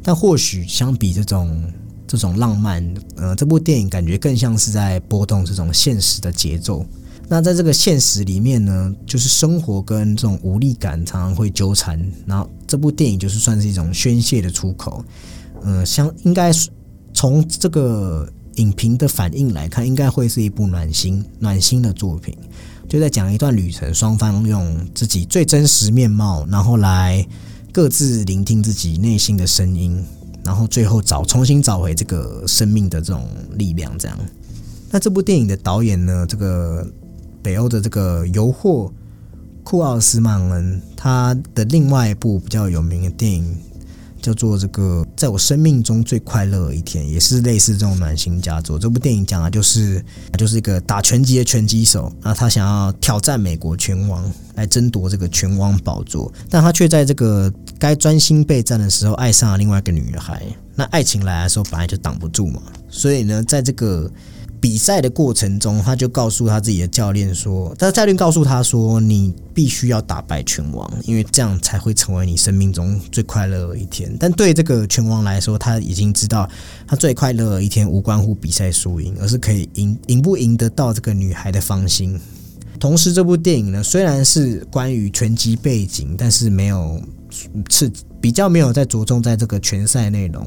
但或许相比这种这种浪漫，呃，这部电影感觉更像是在波动这种现实的节奏。那在这个现实里面呢，就是生活跟这种无力感常常会纠缠。然后这部电影就是算是一种宣泄的出口。呃，相应该从这个。影评的反应来看，应该会是一部暖心、暖心的作品，就在讲一段旅程，双方用自己最真实面貌，然后来各自聆听自己内心的声音，然后最后找重新找回这个生命的这种力量。这样，那这部电影的导演呢？这个北欧的这个尤霍库奥斯曼恩，他的另外一部比较有名的电影。叫做这个，在我生命中最快乐的一天，也是类似这种暖心佳作。这部电影讲的就是，就是一个打拳击的拳击手，那他想要挑战美国拳王，来争夺这个拳王宝座，但他却在这个该专心备战的时候，爱上了另外一个女孩。那爱情来的时候，本来就挡不住嘛，所以呢，在这个。比赛的过程中，他就告诉他自己的教练说：“他教练告诉他说，你必须要打败拳王，因为这样才会成为你生命中最快乐的一天。”但对这个拳王来说，他已经知道，他最快乐的一天无关乎比赛输赢，而是可以赢赢不赢得到这个女孩的芳心。同时，这部电影呢，虽然是关于拳击背景，但是没有是比较没有在着重在这个拳赛内容。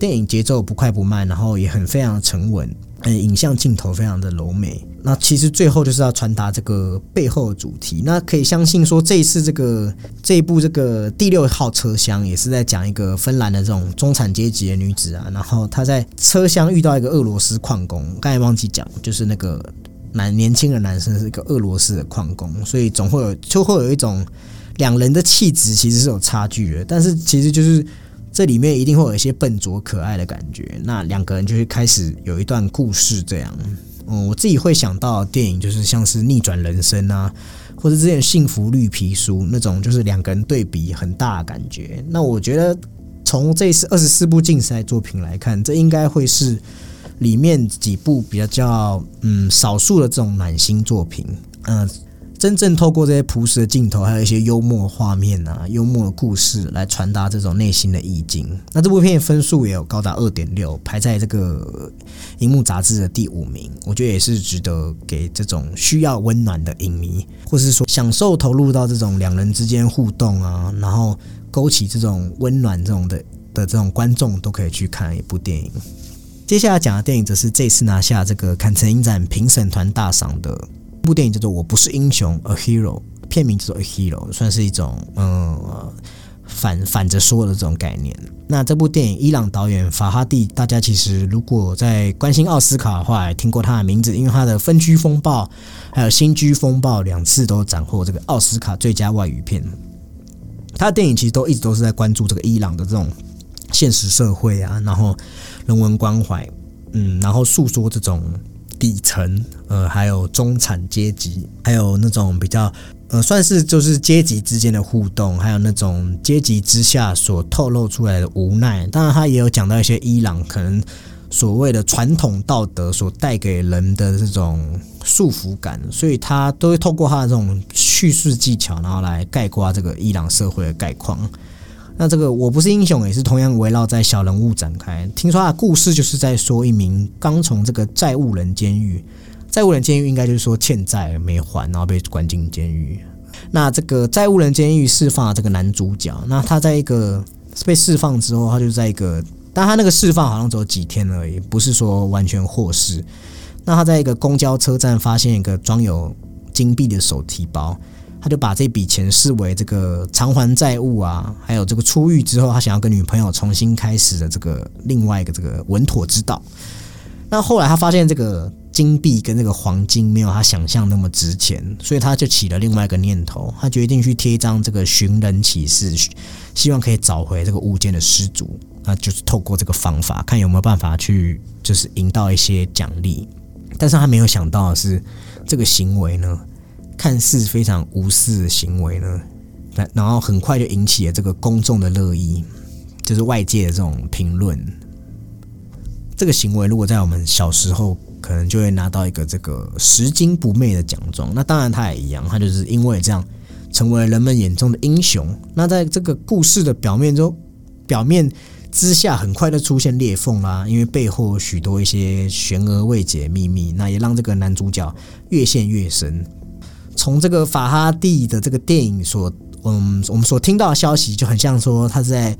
电影节奏不快不慢，然后也很非常沉稳。嗯，影像镜头非常的柔美。那其实最后就是要传达这个背后的主题。那可以相信说，这一次这个这一部这个第六号车厢也是在讲一个芬兰的这种中产阶级的女子啊。然后她在车厢遇到一个俄罗斯矿工，刚才忘记讲，就是那个男年轻的男生是一个俄罗斯的矿工，所以总会有就会有一种两人的气质其实是有差距的。但是其实就是。这里面一定会有一些笨拙可爱的感觉，那两个人就会开始有一段故事，这样。嗯，我自己会想到电影就是像是逆转人生啊，或者之前幸福绿皮书那种，就是两个人对比很大的感觉。那我觉得从这次二十四部竞赛作品来看，这应该会是里面几部比较叫嗯少数的这种暖心作品，嗯。真正透过这些朴实的镜头，还有一些幽默画面啊、幽默的故事来传达这种内心的意境。那这部片分数也有高达二点六，排在这个荧幕杂志的第五名。我觉得也是值得给这种需要温暖的影迷，或是说享受投入到这种两人之间互动啊，然后勾起这种温暖这种的的这种观众都可以去看一部电影。接下来讲的电影则是这次拿下这个坎城影展评审团大赏的。部电影叫做《我不是英雄》，A Hero，片名叫做 A Hero，算是一种嗯反反着说的这种概念。那这部电影，伊朗导演法哈蒂，大家其实如果在关心奥斯卡的话，听过他的名字，因为他的《分居风暴》还有《新居风暴》两次都斩获这个奥斯卡最佳外语片。他的电影其实都一直都是在关注这个伊朗的这种现实社会啊，然后人文关怀，嗯，然后诉说这种。底层，呃，还有中产阶级，还有那种比较，呃，算是就是阶级之间的互动，还有那种阶级之下所透露出来的无奈。当然，他也有讲到一些伊朗可能所谓的传统道德所带给人的这种束缚感，所以他都会透过他的这种叙事技巧，然后来概括这个伊朗社会的概况。那这个我不是英雄也是同样围绕在小人物展开。听说他故事就是在说一名刚从这个债务人监狱，债务人监狱应该就是说欠债没还，然后被关进监狱。那这个债务人监狱释放了这个男主角，那他在一个被释放之后，他就在一个，但他那个释放好像只有几天而已，不是说完全获释。那他在一个公交车站发现一个装有金币的手提包。他就把这笔钱视为这个偿还债务啊，还有这个出狱之后，他想要跟女朋友重新开始的这个另外一个这个稳妥之道。那后来他发现这个金币跟这个黄金没有他想象那么值钱，所以他就起了另外一个念头，他决定去贴一张这个寻人启事，希望可以找回这个物件的失主。那就是透过这个方法，看有没有办法去就是赢到一些奖励。但是他没有想到的是，这个行为呢。看似非常无私的行为呢，然然后很快就引起了这个公众的热议，就是外界的这种评论。这个行为如果在我们小时候，可能就会拿到一个这个拾金不昧的奖状。那当然他也一样，他就是因为这样成为了人们眼中的英雄。那在这个故事的表面中，表面之下很快就出现裂缝啦，因为背后许多一些悬而未解的秘密，那也让这个男主角越陷越深。从这个法哈蒂的这个电影所，嗯，我们所听到的消息就很像说他在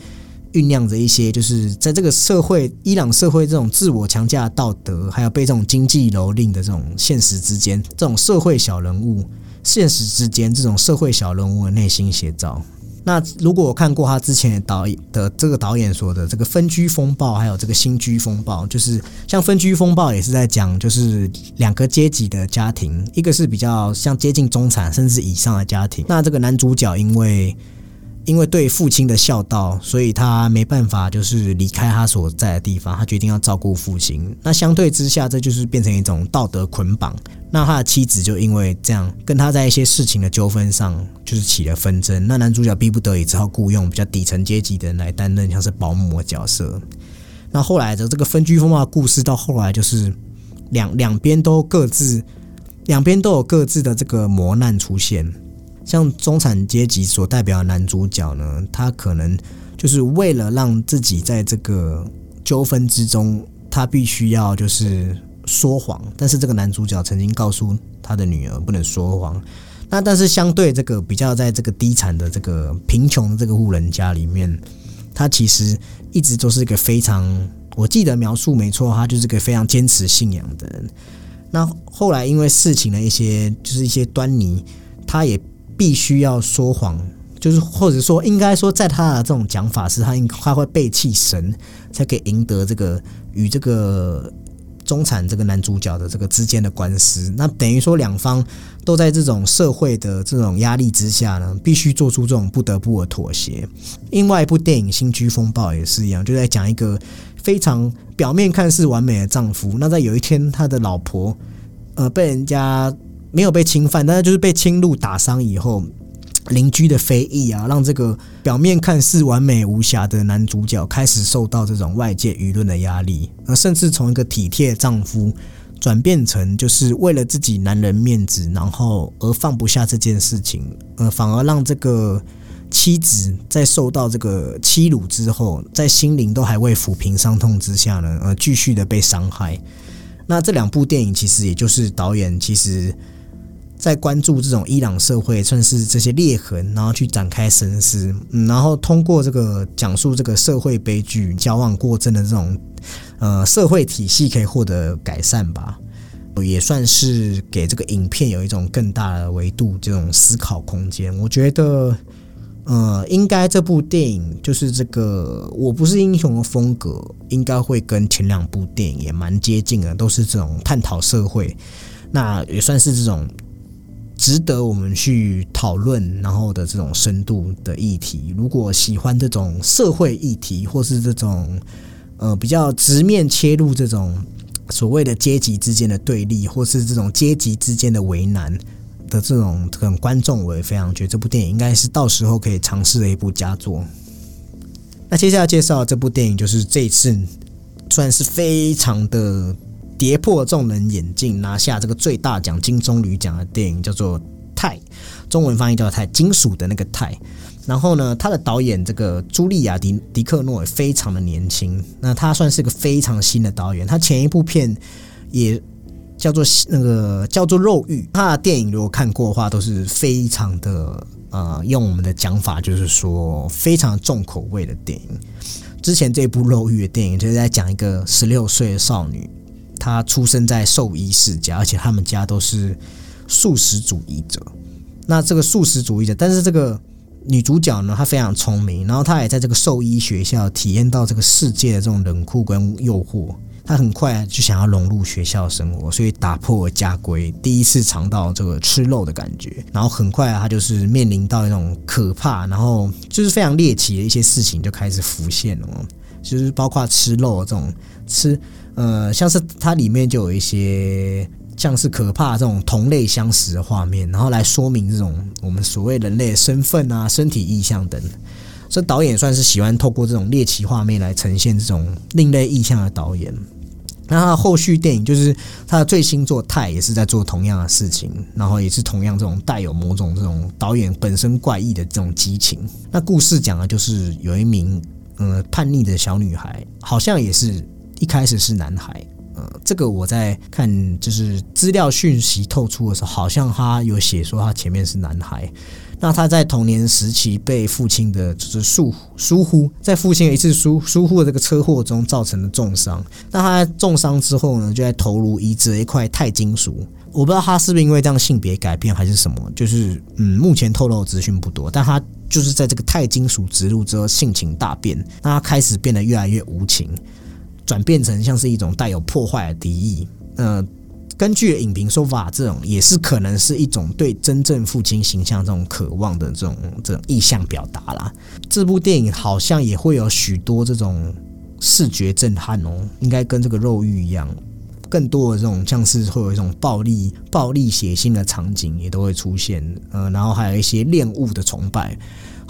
酝酿着一些，就是在这个社会，伊朗社会这种自我强加道德，还有被这种经济蹂躏的这种现实之间，这种社会小人物，现实之间这种社会小人物的内心写照。那如果我看过他之前的导演的这个导演说的这个分居风暴，还有这个新居风暴，就是像分居风暴也是在讲，就是两个阶级的家庭，一个是比较像接近中产甚至以上的家庭。那这个男主角因为因为对父亲的孝道，所以他没办法就是离开他所在的地方，他决定要照顾父亲。那相对之下，这就是变成一种道德捆绑。那他的妻子就因为这样，跟他在一些事情的纠纷上，就是起了纷争。那男主角逼不得已，只好雇佣比较底层阶级的人来担任像是保姆的角色。那后来的这个分居风暴故事，到后来就是两两边都各自，两边都有各自的这个磨难出现。像中产阶级所代表的男主角呢，他可能就是为了让自己在这个纠纷之中，他必须要就是。说谎，但是这个男主角曾经告诉他的女儿不能说谎。那但是相对这个比较在这个低产的这个贫穷的这个户人家里面，他其实一直都是一个非常，我记得描述没错，他就是个非常坚持信仰的人。那后来因为事情的一些就是一些端倪，他也必须要说谎，就是或者说应该说在他的这种讲法是他应他会背弃神，才可以赢得这个与这个。中产这个男主角的这个之间的官司，那等于说两方都在这种社会的这种压力之下呢，必须做出这种不得不的妥协。另外一部电影《新居风暴》也是一样，就在讲一个非常表面看似完美的丈夫，那在有一天他的老婆呃被人家没有被侵犯，但是就是被侵入打伤以后，邻居的非议啊，让这个表面看似完美无瑕的男主角开始受到这种外界舆论的压力，而甚至从一个体贴丈夫转变成就是为了自己男人面子，然后而放不下这件事情，呃，反而让这个。妻子在受到这个欺辱之后，在心灵都还未抚平伤痛之下呢，呃，继续的被伤害。那这两部电影其实也就是导演其实，在关注这种伊朗社会，算是这些裂痕，然后去展开深思，嗯，然后通过这个讲述这个社会悲剧、交往过正的这种呃社会体系可以获得改善吧，也算是给这个影片有一种更大的维度这种思考空间。我觉得。呃，应该这部电影就是这个《我不是英雄》的风格，应该会跟前两部电影也蛮接近的，都是这种探讨社会，那也算是这种值得我们去讨论然后的这种深度的议题。如果喜欢这种社会议题，或是这种呃比较直面切入这种所谓的阶级之间的对立，或是这种阶级之间的为难。的这种可能观众，我也非常觉得这部电影应该是到时候可以尝试的一部佳作。那接下来介绍这部电影，就是这一次算是非常的跌破众人眼镜，拿下这个最大奖金棕榈奖的电影，叫做《钛》，中文翻译叫“钛”，金属的那个“钛”。然后呢，他的导演这个茱莉亚·迪迪克诺也非常的年轻，那他算是个非常新的导演，他前一部片也。叫做那个叫做肉欲，他的电影如果看过的话，都是非常的呃，用我们的讲法就是说非常重口味的电影。之前这部肉欲的电影就是在讲一个十六岁的少女，她出生在兽医世家，而且他们家都是素食主义者。那这个素食主义者，但是这个女主角呢，她非常聪明，然后她也在这个兽医学校体验到这个世界的这种冷酷跟诱惑。她很快就想要融入学校生活，所以打破家规，第一次尝到这个吃肉的感觉。然后很快她，就是面临到一种可怕，然后就是非常猎奇的一些事情就开始浮现了。就是包括吃肉这种吃，呃，像是它里面就有一些像是可怕这种同类相识的画面，然后来说明这种我们所谓人类身份啊、身体意象等。这导演算是喜欢透过这种猎奇画面来呈现这种另类意象的导演。那他的后续电影就是他的最新作《泰》，也是在做同样的事情，然后也是同样这种带有某种这种导演本身怪异的这种激情。那故事讲的就是有一名呃叛逆的小女孩，好像也是一开始是男孩。呃，这个我在看就是资料讯息透出的时候，好像他有写说他前面是男孩。那他在童年时期被父亲的就是疏疏忽，在父亲一次疏疏忽的这个车祸中造成的重伤。那他重伤之后呢，就在头颅移植了一块钛金属。我不知道他是不是因为这样性别改变还是什么，就是嗯，目前透露的资讯不多。但他就是在这个钛金属植入之后性情大变，那他开始变得越来越无情，转变成像是一种带有破坏的敌意。嗯。根据影评说法，这种也是可能是一种对真正父亲形象这种渴望的这种这种意向表达啦。这部电影好像也会有许多这种视觉震撼哦，应该跟这个肉欲一样，更多的这种像是会有一种暴力、暴力血腥的场景也都会出现，呃，然后还有一些恋物的崇拜。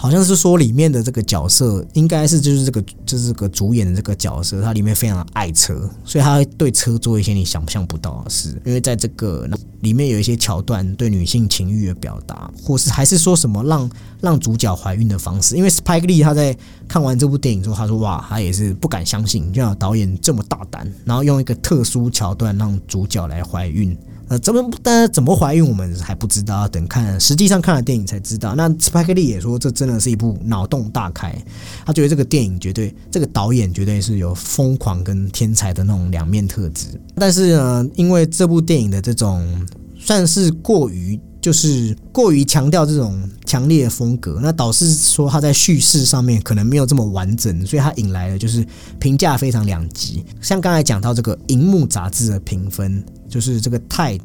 好像是说里面的这个角色应该是就是这个就是这个主演的这个角色，他里面非常爱车，所以他对车做一些你想象不到的事。因为在这个里面有一些桥段对女性情欲的表达，或是还是说什么让让主角怀孕的方式。因为 Spike Lee 他在看完这部电影之后，他说哇，他也是不敢相信，就像导演这么大胆，然后用一个特殊桥段让主角来怀孕。呃，怎么？但怎么怀孕我们还不知道，等看实际上看了电影才知道。那 Spike Lee 也说，这真的是一部脑洞大开。他觉得这个电影绝对，这个导演绝对是有疯狂跟天才的那种两面特质。但是呢，因为这部电影的这种算是过于，就是过于强调这种强烈的风格，那导致说他在叙事上面可能没有这么完整，所以他引来了就是评价非常两极。像刚才讲到这个荧幕杂志的评分。就是这个泰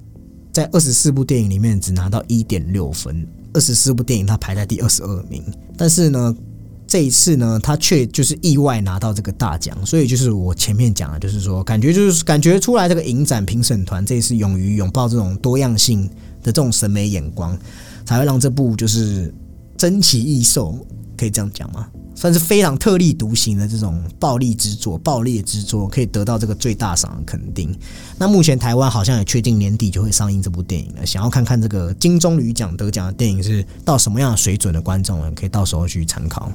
在二十四部电影里面只拿到一点六分，二十四部电影他排在第二十二名。但是呢，这一次呢，他却就是意外拿到这个大奖，所以就是我前面讲的，就是说感觉就是感觉出来这个影展评审团这一次勇于拥抱这种多样性的这种审美眼光，才会让这部就是珍奇异兽，可以这样讲吗？算是非常特立独行的这种暴力之作、暴力之作，可以得到这个最大赏的肯定。那目前台湾好像也确定年底就会上映这部电影了。想要看看这个金棕榈奖得奖的电影是到什么样的水准的观众呢？可以到时候去参考。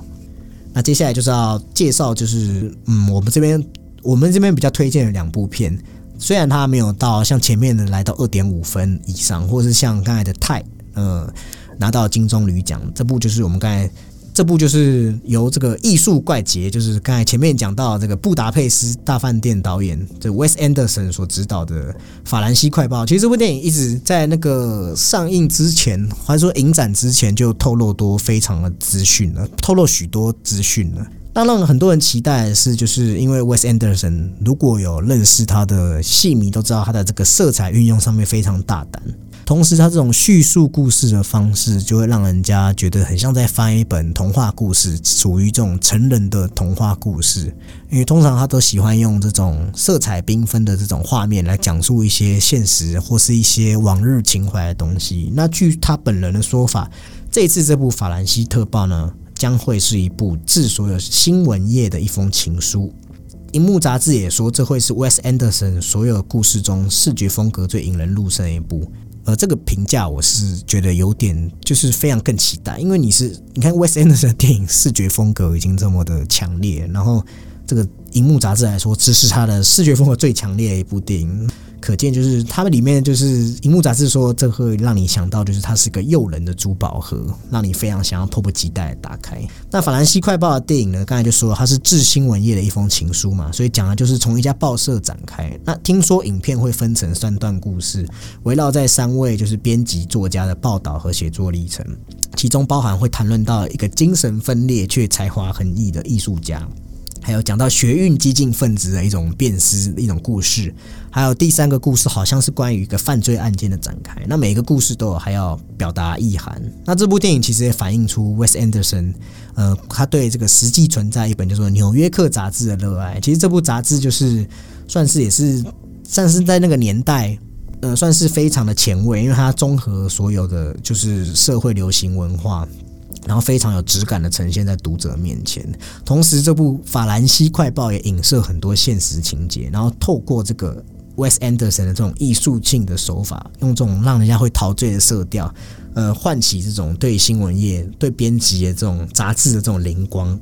那接下来就是要介绍，就是嗯，我们这边我们这边比较推荐的两部片，虽然它没有到像前面的来到二点五分以上，或是像刚才的泰，呃，拿到金棕榈奖，这部就是我们刚才。这部就是由这个艺术怪杰，就是刚才前面讲到这个布达佩斯大饭店导演这 Wes Anderson 所指导的《法兰西快报》。其实这部电影一直在那个上映之前，或者说影展之前就透露多非常的资讯了，透露许多资讯了。那让很多人期待的是，就是因为 Wes Anderson 如果有认识他的戏迷都知道，他的这个色彩运用上面非常大胆。同时，他这种叙述故事的方式，就会让人家觉得很像在翻一本童话故事，属于这种成人的童话故事。因为通常他都喜欢用这种色彩缤纷的这种画面来讲述一些现实或是一些往日情怀的东西。那据他本人的说法，这次这部《法兰西特报》呢，将会是一部致所有新闻业的一封情书。荧幕杂志也说，这会是 Wes Anderson 所有故事中视觉风格最引人入胜的一部。呃，这个评价我是觉得有点，就是非常更期待，因为你是你看 West Enders 的电影视觉风格已经这么的强烈，然后这个荧幕杂志来说，这是他的视觉风格最强烈的一部电影。可见，就是他们里面就是荧幕杂志说，这会让你想到，就是它是个诱人的珠宝盒，让你非常想要迫不及待打开。那法兰西快报的电影呢？刚才就说，它是致新闻业的一封情书嘛，所以讲的就是从一家报社展开。那听说影片会分成三段故事，围绕在三位就是编辑作家的报道和写作历程，其中包含会谈论到一个精神分裂却才华横溢的艺术家。还有讲到学运激进分子的一种辨识一种故事，还有第三个故事好像是关于一个犯罪案件的展开。那每一个故事都有还要表达意涵。那这部电影其实也反映出 Wes Anderson，呃，他对这个实际存在一本叫做《纽约客》杂志的热爱。其实这部杂志就是算是也是算是在那个年代，呃，算是非常的前卫，因为它综合所有的就是社会流行文化。然后非常有质感的呈现在读者面前，同时这部《法兰西快报》也影射很多现实情节，然后透过这个 Wes Anderson 的这种艺术性的手法，用这种让人家会陶醉的色调，呃，唤起这种对新闻业、对编辑的这种杂志的这种灵光，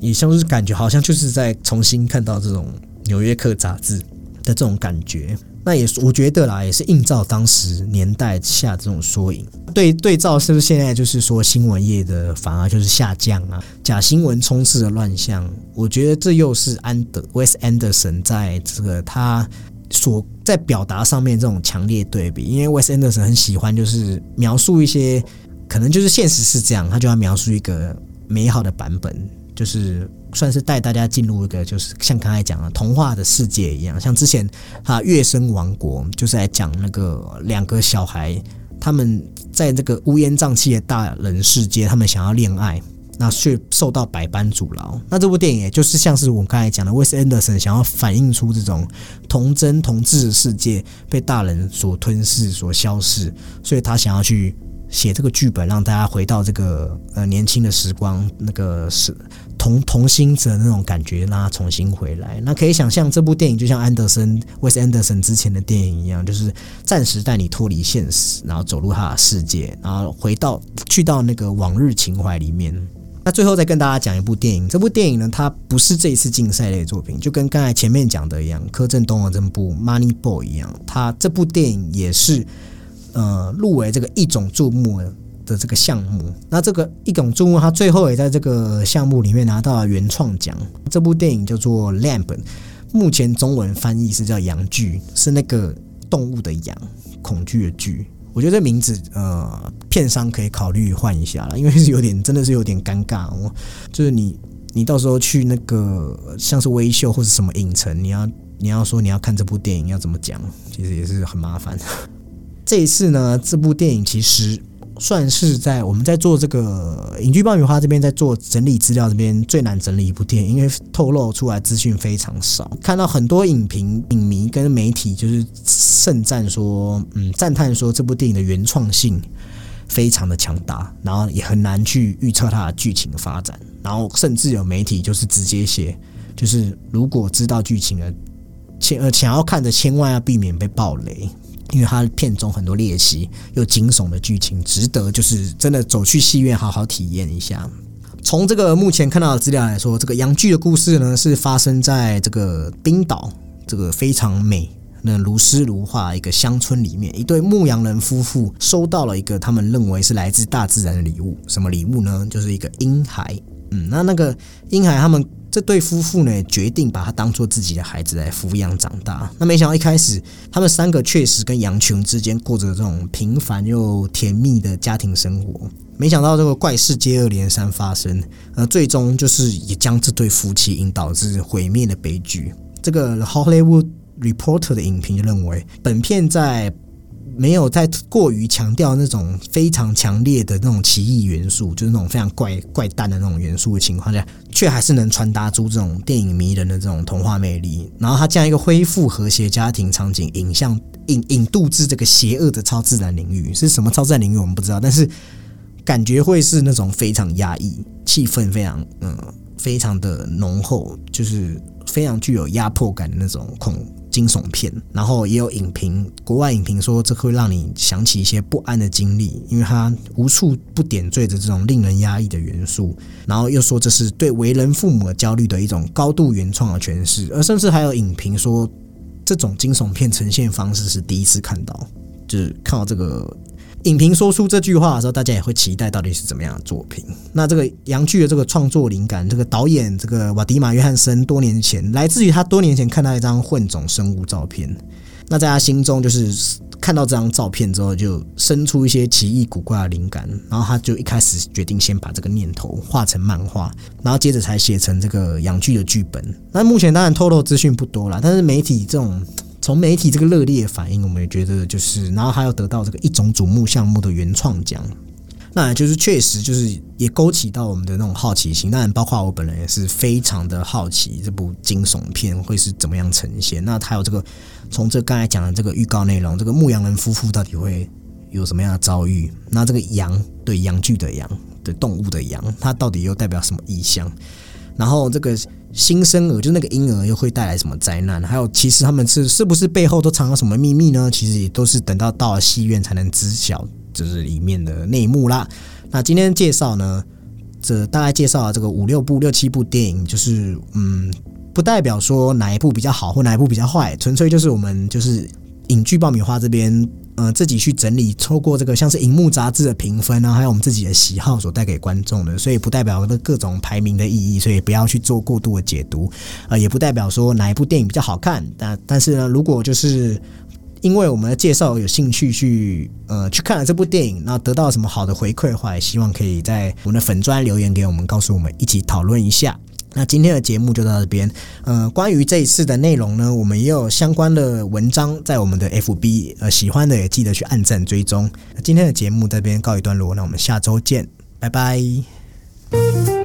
也像是感觉好像就是在重新看到这种《纽约客》杂志的这种感觉。那也是，我觉得啦，也是映照当时年代下这种缩影。对对照，是不是现在就是说新闻业的反而就是下降啊？假新闻充斥的乱象，我觉得这又是安德 West Anderson 在这个他所在表达上面这种强烈对比。因为 West Anderson 很喜欢就是描述一些可能就是现实是这样，他就要描述一个美好的版本。就是算是带大家进入一个，就是像刚才讲的童话的世界一样，像之前哈《月升王国》就是来讲那个两个小孩，他们在这个乌烟瘴气的大人世界，他们想要恋爱，那却受到百般阻挠。那这部电影也就是像是我们刚才讲的，威斯安德森想要反映出这种童真童稚的世界被大人所吞噬、所消逝，所以他想要去。写这个剧本，让大家回到这个呃年轻的时光，那个是同同心者那种感觉，让他重新回来。那可以想象，这部电影就像安德森威斯安德森之前的电影一样，就是暂时带你脱离现实，然后走入他的世界，然后回到去到那个往日情怀里面。那最后再跟大家讲一部电影，这部电影呢，它不是这一次竞赛类作品，就跟刚才前面讲的一样，柯震东的这部《Money Boy》一样，它这部电影也是。呃，入围这个一种注目的这个项目，那这个一种注目，他最后也在这个项目里面拿到了原创奖。这部电影叫做《Lamb》，目前中文翻译是叫“羊具”，是那个动物的羊，恐惧的惧。我觉得这名字，呃，片商可以考虑换一下了，因为是有点，真的是有点尴尬。我就是你，你到时候去那个像是微秀或者什么影城，你要你要说你要看这部电影，要怎么讲，其实也是很麻烦。这一次呢，这部电影其实算是在我们在做这个影剧爆米花这边在做整理资料这边最难整理一部电影，因为透露出来资讯非常少。看到很多影评、影迷跟媒体就是盛赞说，嗯，赞叹说这部电影的原创性非常的强大，然后也很难去预测它的剧情发展。然后甚至有媒体就是直接写，就是如果知道剧情的，千呃想要看的千万要避免被暴雷。因为它片中很多猎奇又惊悚的剧情，值得就是真的走去戏院好好体验一下。从这个目前看到的资料来说，这个洋剧的故事呢是发生在这个冰岛这个非常美、那如诗如画一个乡村里面，一对牧羊人夫妇收到了一个他们认为是来自大自然的礼物。什么礼物呢？就是一个婴孩。嗯，那那个婴孩他们。这对夫妇呢，决定把他当做自己的孩子来抚养长大。那没想到一开始，他们三个确实跟羊群之间过着这种平凡又甜蜜的家庭生活。没想到这个怪事接二连三发生，呃，最终就是也将这对夫妻引导至毁灭的悲剧。这个《Hollywood Reporter》的影评就认为，本片在。没有在过于强调那种非常强烈的那种奇异元素，就是那种非常怪怪诞的那种元素的情况下，却还是能传达出这种电影迷人的这种童话魅力。然后它这样一个恢复和谐家庭场景，影像引引渡至这个邪恶的超自然领域，是什么超自然领域我们不知道，但是感觉会是那种非常压抑，气氛非常嗯非常的浓厚，就是非常具有压迫感的那种恐。惊悚片，然后也有影评，国外影评说这会让你想起一些不安的经历，因为它无处不点缀着这种令人压抑的元素，然后又说这是对为人父母的焦虑的一种高度原创的诠释，而甚至还有影评说这种惊悚片呈现方式是第一次看到，就是看到这个。影评说出这句话的时候，大家也会期待到底是怎么样的作品。那这个杨剧的这个创作灵感，这个导演这个瓦迪马约翰森多年前来自于他多年前看到一张混种生物照片。那在他心中，就是看到这张照片之后，就生出一些奇异古怪的灵感。然后他就一开始决定先把这个念头画成漫画，然后接着才写成这个杨剧的剧本。那目前当然透露资讯不多了，但是媒体这种。从媒体这个热烈反应，我们也觉得就是，然后还要得到这个一种瞩目项目的原创奖，那就是确实就是也勾起到我们的那种好奇心。当然，包括我本人也是非常的好奇这部惊悚片会是怎么样呈现。那还有这个从这刚才讲的这个预告内容，这个牧羊人夫妇到底会有什么样的遭遇？那这个羊对羊具的羊的动物的羊，它到底又代表什么意象？然后这个新生儿，就那个婴儿，又会带来什么灾难？还有，其实他们是是不是背后都藏了什么秘密呢？其实也都是等到到了戏院才能知晓，就是里面的内幕啦。那今天介绍呢，这大概介绍了这个五六部、六七部电影，就是嗯，不代表说哪一部比较好或哪一部比较坏，纯粹就是我们就是影剧爆米花这边。呃，自己去整理，透过这个像是荧幕杂志的评分啊，还有我们自己的喜好所带给观众的，所以不代表各种排名的意义，所以不要去做过度的解读，呃，也不代表说哪一部电影比较好看。但但是呢，如果就是因为我们的介绍有兴趣去呃去看了这部电影，那得到什么好的回馈的话，也希望可以在我们的粉砖留言给我们，告诉我们一起讨论一下。那今天的节目就到这边。呃，关于这一次的内容呢，我们也有相关的文章在我们的 FB，呃，喜欢的也记得去按赞追踪。今天的节目这边告一段落，那我们下周见，拜拜。